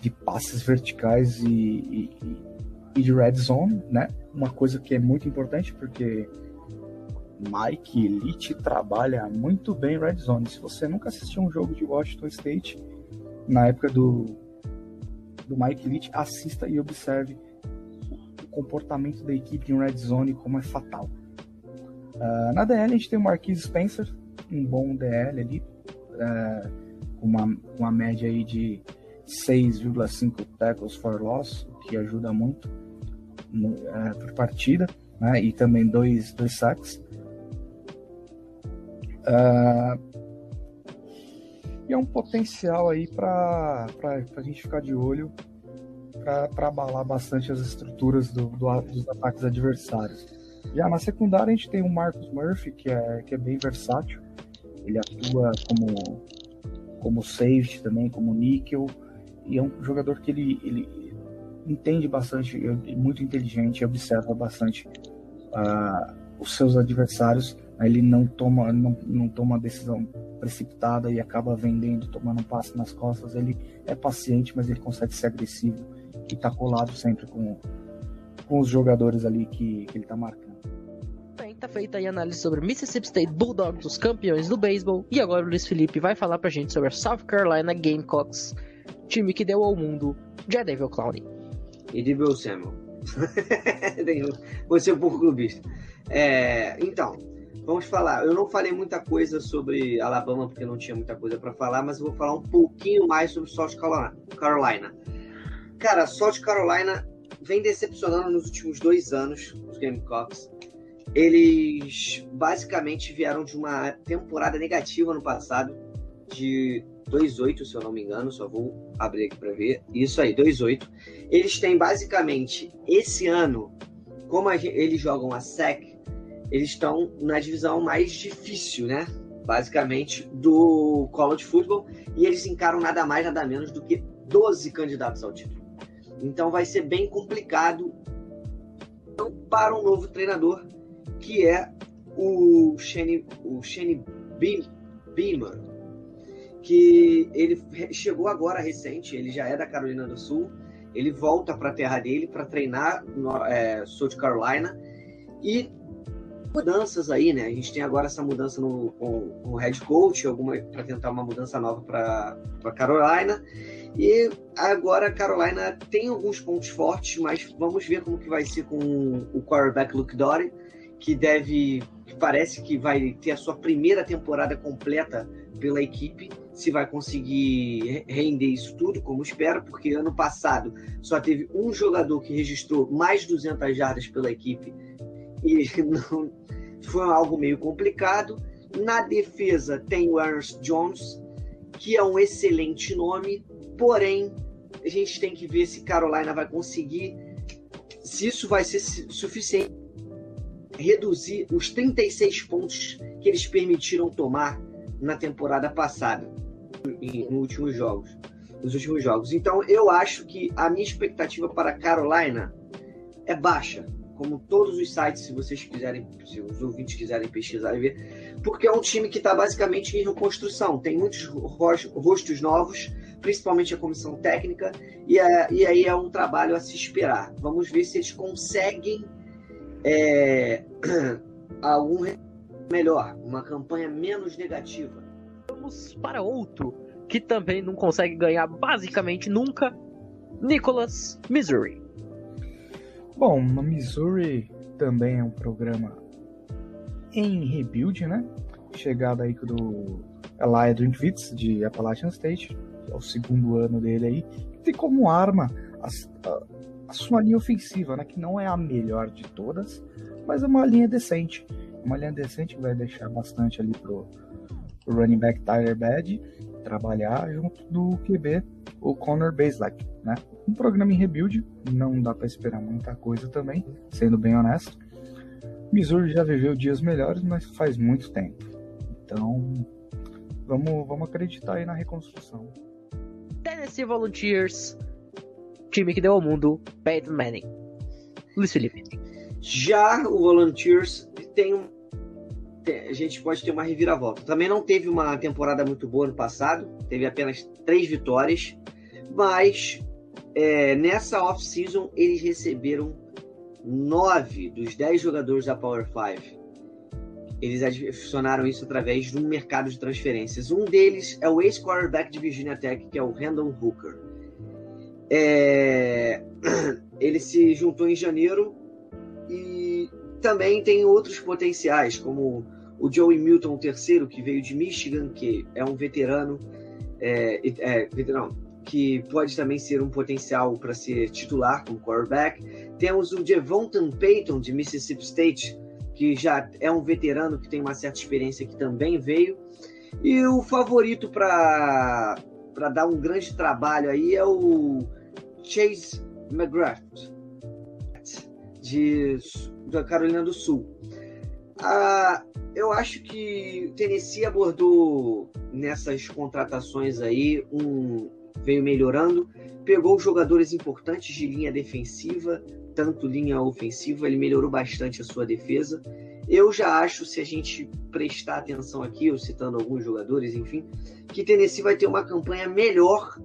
de passes verticais e, e, e de red zone, né? Uma coisa que é muito importante porque Mike Elite trabalha muito bem red zone. Se você nunca assistiu um jogo de Washington State na época do, do Mike Elite, assista e observe o comportamento da equipe em red zone como é fatal. Uh, na DL a gente tem o Marquis Spencer, um bom DL ali, uh, uma, uma média aí de 6,5 tackles for loss, o que ajuda muito uh, por partida, né? e também dois, dois sacks. Uh, e é um potencial aí para a gente ficar de olho para abalar bastante as estruturas do, do, dos ataques adversários. Já na secundária a gente tem o Marcus Murphy, que é, que é bem versátil. Ele atua como, como safety também, como níquel. E é um jogador que ele, ele entende bastante, é muito inteligente, observa bastante uh, os seus adversários ele não toma, não, não toma decisão precipitada e acaba vendendo, tomando um passe nas costas. Ele é paciente, mas ele consegue ser agressivo e está colado sempre com, com os jogadores ali que, que ele está marcando. Tá feita aí a análise sobre Mississippi State Bulldogs, os campeões do beisebol. E agora o Luiz Felipe vai falar pra gente sobre a South Carolina Gamecocks, time que deu ao mundo Devil Clowney. E Devil Samuel. Você é um pouco clubista. É, então, Vamos falar. Eu não falei muita coisa sobre Alabama porque não tinha muita coisa para falar, mas eu vou falar um pouquinho mais sobre South Carolina. Cara, South Carolina vem decepcionando nos últimos dois anos os Gamecocks. Eles basicamente vieram de uma temporada negativa no passado, de 2-8, se eu não me engano, só vou abrir aqui para ver. Isso aí, 2-8. Eles têm basicamente esse ano, como eles jogam a SEC, eles estão na divisão mais difícil, né? Basicamente, do college football. E eles encaram nada mais, nada menos do que 12 candidatos ao título. Então vai ser bem complicado para um novo treinador, que é o Shane, o Shane Beamer, que ele chegou agora recente, ele já é da Carolina do Sul, ele volta para a terra dele para treinar no é, South Carolina e mudanças aí, né? A gente tem agora essa mudança no, com, com o head coach, alguma para tentar uma mudança nova para Carolina. E agora a Carolina tem alguns pontos fortes, mas vamos ver como que vai ser com o quarterback Luke Dory, que deve, que parece que vai ter a sua primeira temporada completa pela equipe, se vai conseguir render isso tudo, como espera, porque ano passado só teve um jogador que registrou mais de 200 jardas pela equipe e não, foi algo meio complicado. Na defesa tem o Ernst Jones, que é um excelente nome, porém a gente tem que ver se Carolina vai conseguir, se isso vai ser suficiente reduzir os 36 pontos que eles permitiram tomar na temporada passada, nos últimos jogos. Nos últimos jogos. Então eu acho que a minha expectativa para Carolina é baixa como todos os sites, se vocês quiserem, se os ouvintes quiserem pesquisar e ver, porque é um time que está basicamente em reconstrução. Tem muitos rostos novos, principalmente a comissão técnica, e, é, e aí é um trabalho a se esperar. Vamos ver se eles conseguem é, algum melhor, uma campanha menos negativa. Vamos para outro que também não consegue ganhar basicamente nunca, Nicholas Missouri. Bom, no Missouri também é um programa em rebuild, né? Chegada aí do Elia Drinkwitz, de Appalachian State, é o segundo ano dele aí, tem como arma a, a, sua linha ofensiva, né? Que não é a melhor de todas, mas é uma linha decente. Uma linha decente que vai deixar bastante ali pro, pro running back Tyler Bad trabalhar junto do QB, o Connor Baselak, né? Um programa em rebuild, não dá para esperar muita coisa também, sendo bem honesto. Missouri já viveu dias melhores, mas faz muito tempo. Então, vamos, vamos acreditar aí na reconstrução. Tennessee Volunteers, time que deu ao mundo Peyton Manning. Luiz Felipe. Já o Volunteers tem um a gente pode ter uma reviravolta. Também não teve uma temporada muito boa no passado, teve apenas três vitórias, mas é, nessa off-season eles receberam nove dos dez jogadores da Power 5. Eles adicionaram isso através de um mercado de transferências. Um deles é o ex-quarterback de Virginia Tech, que é o Randall Hooker. É... Ele se juntou em janeiro e também tem outros potenciais, como o Joey Milton III, que veio de Michigan, que é um veterano, é, é, veterano que pode também ser um potencial para ser titular como quarterback. Temos o Devontan Payton, de Mississippi State, que já é um veterano que tem uma certa experiência, que também veio. E o favorito para dar um grande trabalho aí é o Chase McGrath, de, da Carolina do Sul. Ah, eu acho que o Tennessee abordou nessas contratações aí um veio melhorando, pegou jogadores importantes de linha defensiva, tanto linha ofensiva, ele melhorou bastante a sua defesa. Eu já acho, se a gente prestar atenção aqui, eu citando alguns jogadores, enfim, que Tennessee vai ter uma campanha melhor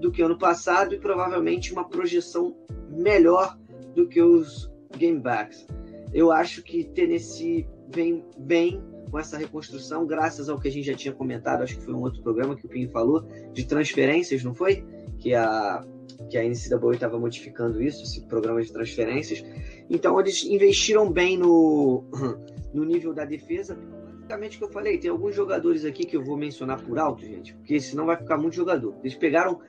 do que ano passado e provavelmente uma projeção melhor do que os gamebacks. Eu acho que Tennessee vem bem com essa reconstrução, graças ao que a gente já tinha comentado, acho que foi um outro programa que o Pinho falou, de transferências, não foi? Que a, que a NCAA estava modificando isso, esse programa de transferências. Então, eles investiram bem no, no nível da defesa. Basicamente o que eu falei, tem alguns jogadores aqui que eu vou mencionar por alto, gente, porque senão vai ficar muito jogador. Eles pegaram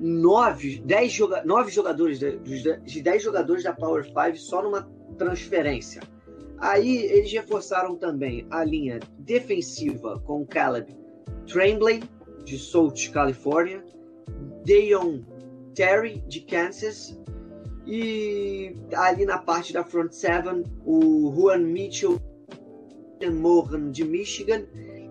nove, dez joga nove jogadores, de dez jogadores da Power 5 só numa transferência. Aí eles reforçaram também a linha defensiva com Caleb Tremblay, de South Califórnia, Deion Terry, de Kansas, e ali na parte da front seven, o Juan Mitchell Morgan, de Michigan,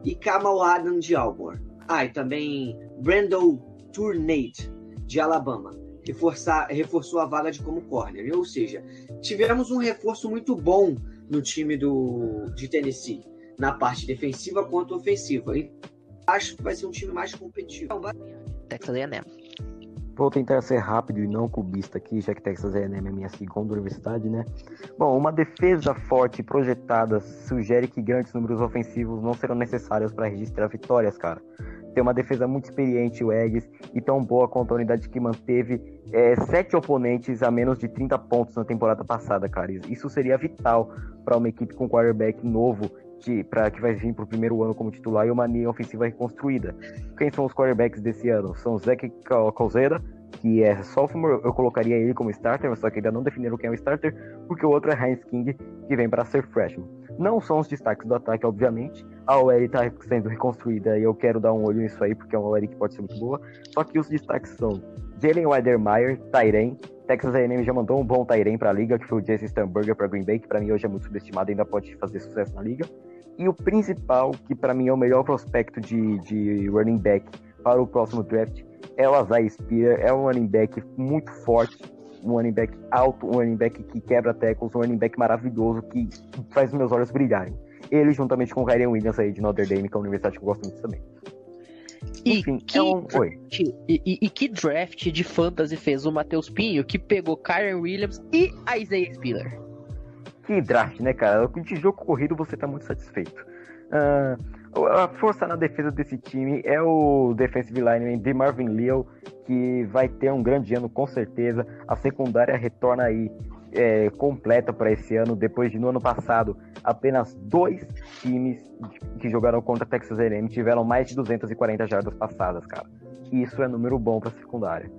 e Kamal Adam, de Auburn. Ah, e também Brandon Tournade, de Alabama. Reforçar, reforçou a vaga de como corner. Ou seja, tivemos um reforço muito bom no time do, de Tennessee, na parte defensiva quanto ofensiva. Acho que vai ser um time mais competitivo. Texas A&M. Vou tentar ser rápido e não cubista aqui, já que Texas A&M é minha segunda universidade, né? Bom, uma defesa forte projetada sugere que grandes números ofensivos não serão necessários para registrar vitórias, cara tem uma defesa muito experiente, o Eggs, e tão boa quanto a unidade que manteve é, sete oponentes a menos de 30 pontos na temporada passada, cara. Isso seria vital para uma equipe com quarterback novo pra, que vai vir para o primeiro ano como titular e uma linha ofensiva reconstruída. Quem são os quarterbacks desse ano? São o Zach Calzeira, que é sophomore, eu colocaria ele como starter, só que ainda não definiram quem é o starter, porque o outro é Heinz King, que vem para ser freshman. Não são os destaques do ataque, obviamente. A OL está sendo reconstruída e eu quero dar um olho nisso aí, porque é uma OL que pode ser muito boa. Só que os destaques são Jalen Weidermeyer, Tyren. Texas A&M já mandou um bom Tyren para a liga, que foi o Jesse Sternberger para Green Bay, que para mim hoje é muito subestimado ainda pode fazer sucesso na liga. E o principal, que para mim é o melhor prospecto de, de running back para o próximo draft, é o Azai Spear. É um running back muito forte, um running back alto, um running back que quebra tackles, um running back maravilhoso que faz meus olhos brilharem. Ele, juntamente com o Kyrian Williams aí de Notre Dame, que é uma universidade que eu gosto muito também. E, Enfim, que, é um... draft, e, e, e, que draft de fantasy fez o Matheus Pinho, que pegou Kyrian Williams e Isaiah Spiller? Que draft, né, cara? De jogo corrido você tá muito satisfeito. Uh, a força na defesa desse time é o defensive lineman de Marvin Leal, que vai ter um grande ano com certeza. A secundária retorna aí é, completa para esse ano, depois de no ano passado apenas dois times que jogaram contra Texas A&M tiveram mais de 240 jardas passadas, cara. Isso é número bom para secundária.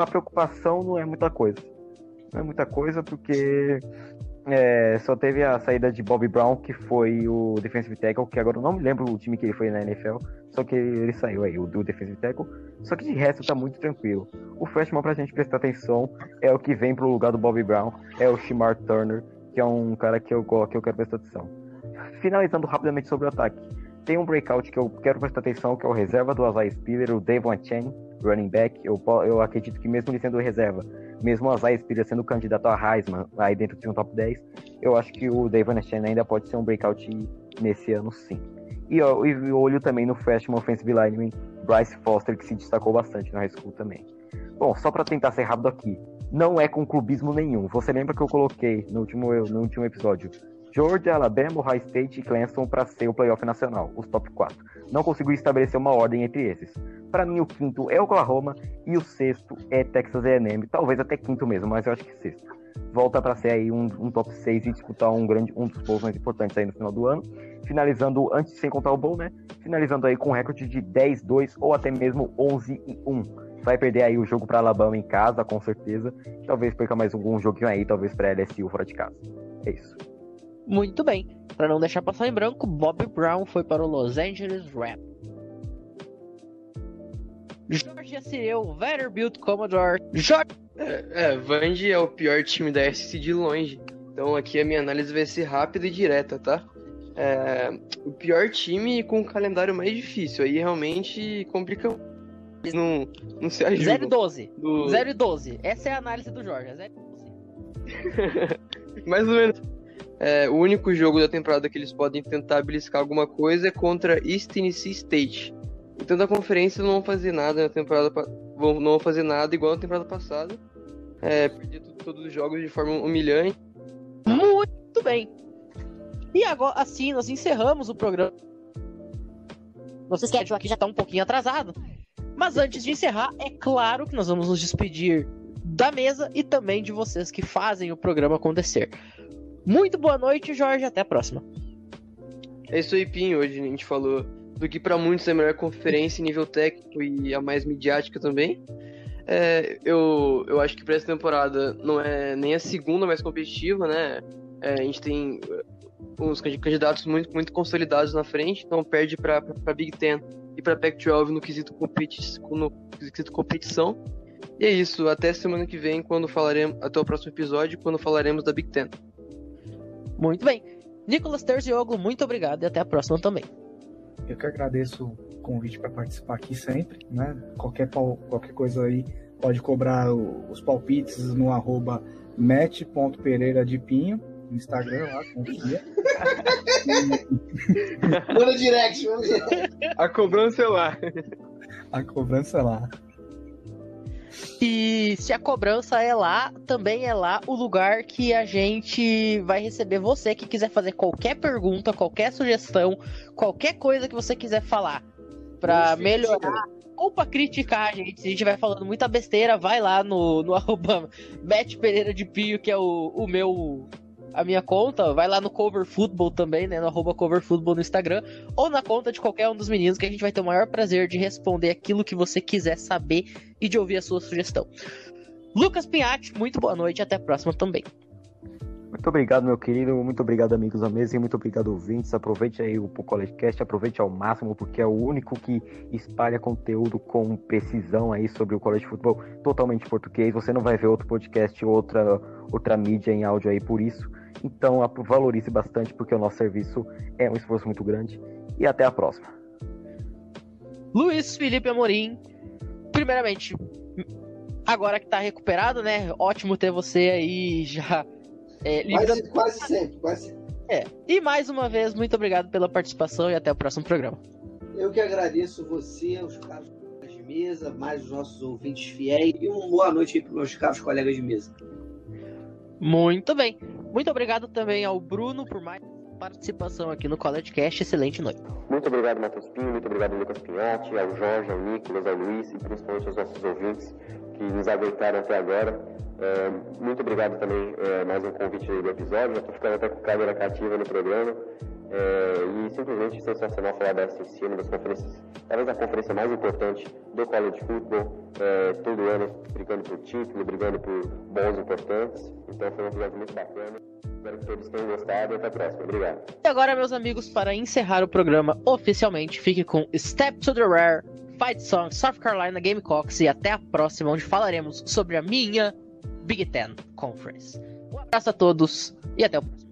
A preocupação não é muita coisa. Não é muita coisa porque é, só teve a saída de Bobby Brown, que foi o defensive tackle, que agora eu não me lembro o time que ele foi na NFL, só que ele saiu aí, o do defensive tackle. Só que de resto tá muito tranquilo. O freshman pra gente prestar atenção é o que vem pro lugar do Bobby Brown, é o Shimar Turner, que é um cara que eu, que eu quero prestar atenção. Finalizando rapidamente sobre o ataque. Tem um breakout que eu quero prestar atenção, que é o reserva do Azai Spiller, o Devon Chen, running back. Eu, eu acredito que mesmo ele sendo reserva, mesmo o Azai Spiller sendo candidato a Heisman, aí dentro de um top 10, eu acho que o Devon Chen ainda pode ser um breakout nesse ano sim. E, ó, e olho também no freshman offensive lineman Bryce Foster, que se destacou bastante na high school também. Bom, só para tentar ser rápido aqui, não é com clubismo nenhum. Você lembra que eu coloquei no último, no último episódio Georgia, Alabama, Ohio State e Clemson para ser o playoff nacional, os top 4. Não consegui estabelecer uma ordem entre esses. Para mim, o quinto é Oklahoma e o sexto é Texas A&M, talvez até quinto mesmo, mas eu acho que sexto. Volta para ser aí um, um, top 6 e disputar um grande um dos bowls mais importantes aí no final do ano. Finalizando, antes sem contar o bowl, né? Finalizando aí com um recorde de 10-2 ou até mesmo 11-1 vai perder aí o jogo para Alabama em casa, com certeza. Talvez perca mais algum joguinho aí, talvez para LSU fora de casa. É isso. Muito bem. Para não deixar passar em branco, Bob Brown foi para o Los Angeles Rams. Georgia Cyril, Vanderbilt Commodore. Jorge... É, é, Vandy é o pior time da SC de longe. Então aqui a minha análise vai ser rápida e direta, tá? É, o pior time com o calendário mais difícil. Aí realmente complica. Não, não se ajuda. 0 e 12. Do... 0 e 12. Essa é a análise do Jorge. 0 e 12. mais ou menos. É, o único jogo da temporada que eles podem tentar beliscar alguma coisa é contra East Tennessee State. Então da conferência não vão fazer nada na temporada vão não vão fazer nada igual na temporada passada. É, perder todos os jogos de forma humilhante. Muito bem. E agora assim nós encerramos o programa. Vocês querem aqui já está um pouquinho atrasado. Mas antes de encerrar, é claro que nós vamos nos despedir da mesa e também de vocês que fazem o programa acontecer. Muito boa noite, Jorge. Até a próxima. É isso aí, Pinho. Hoje a gente falou do que para muitos é a melhor conferência em nível técnico e a mais midiática também. É, eu, eu acho que para essa temporada não é nem a segunda mais competitiva, né? É, a gente tem uh, uns candidatos muito, muito consolidados na frente, então perde para Big Ten e para Pac-12 no quesito, no quesito competição. E é isso, até semana que vem, quando falaremos, até o próximo episódio, quando falaremos da Big Ten. Muito bem. Nicolas Terzioglu, muito obrigado e até a próxima também. Eu que agradeço o convite para participar aqui sempre, né? Qualquer, qualquer coisa aí pode cobrar os palpites no arroba match.pereira de pinho no Instagram lá, confia. manda direct, manda direct. A cobrança é lá. A cobrança é lá. E se a cobrança é lá, também é lá o lugar que a gente vai receber você que quiser fazer qualquer pergunta, qualquer sugestão, qualquer coisa que você quiser falar para melhorar. Ou para criticar a gente. Se a gente vai falando muita besteira, vai lá no, no arroba Pereira de Pio, que é o, o meu a minha conta, vai lá no Cover Football também, né? No arroba Cover Football no Instagram, ou na conta de qualquer um dos meninos, que a gente vai ter o maior prazer de responder aquilo que você quiser saber e de ouvir a sua sugestão. Lucas Pinhatti, muito boa noite e até a próxima também. Muito obrigado, meu querido. Muito obrigado, amigos da mesa. E muito obrigado, ouvintes. Aproveite aí o CollegeCast, aproveite ao máximo, porque é o único que espalha conteúdo com precisão aí sobre o college futebol totalmente português. Você não vai ver outro podcast, outra, outra mídia em áudio aí por isso. Então, valorize bastante, porque o nosso serviço é um esforço muito grande. E até a próxima. Luiz Felipe Amorim, primeiramente, agora que tá recuperado, né? Ótimo ter você aí já. É, quase, quase sempre, quase É. E mais uma vez, muito obrigado pela participação e até o próximo programa. Eu que agradeço você, os caros de mesa, mais os nossos ouvintes fiéis e uma boa noite aí para os meus caros colegas de mesa. Muito bem. Muito obrigado também ao Bruno por mais participação aqui no College Cast. Excelente noite. Muito obrigado, Matheus Pinho. Muito obrigado, Lucas Pinhatti, ao Jorge, ao Nicolas, ao Luiz e principalmente aos nossos ouvintes que nos aguentaram até agora. É, muito obrigado também é, mais um convite do episódio. Já estou ficando até com câmera cativa no programa. É, e simplesmente sensacional falar da SEC, uma das conferências, talvez a conferência mais importante do college football, é, todo ano brigando por título, brigando por bons importantes. Então foi um episódio muito bacana. Espero que todos tenham gostado e até a próxima. Obrigado. E agora, meus amigos, para encerrar o programa oficialmente, fique com Step to the Rare, Fight Song, South Carolina Gamecocks e até a próxima, onde falaremos sobre a minha Big Ten Conference. Um abraço a todos e até o próximo.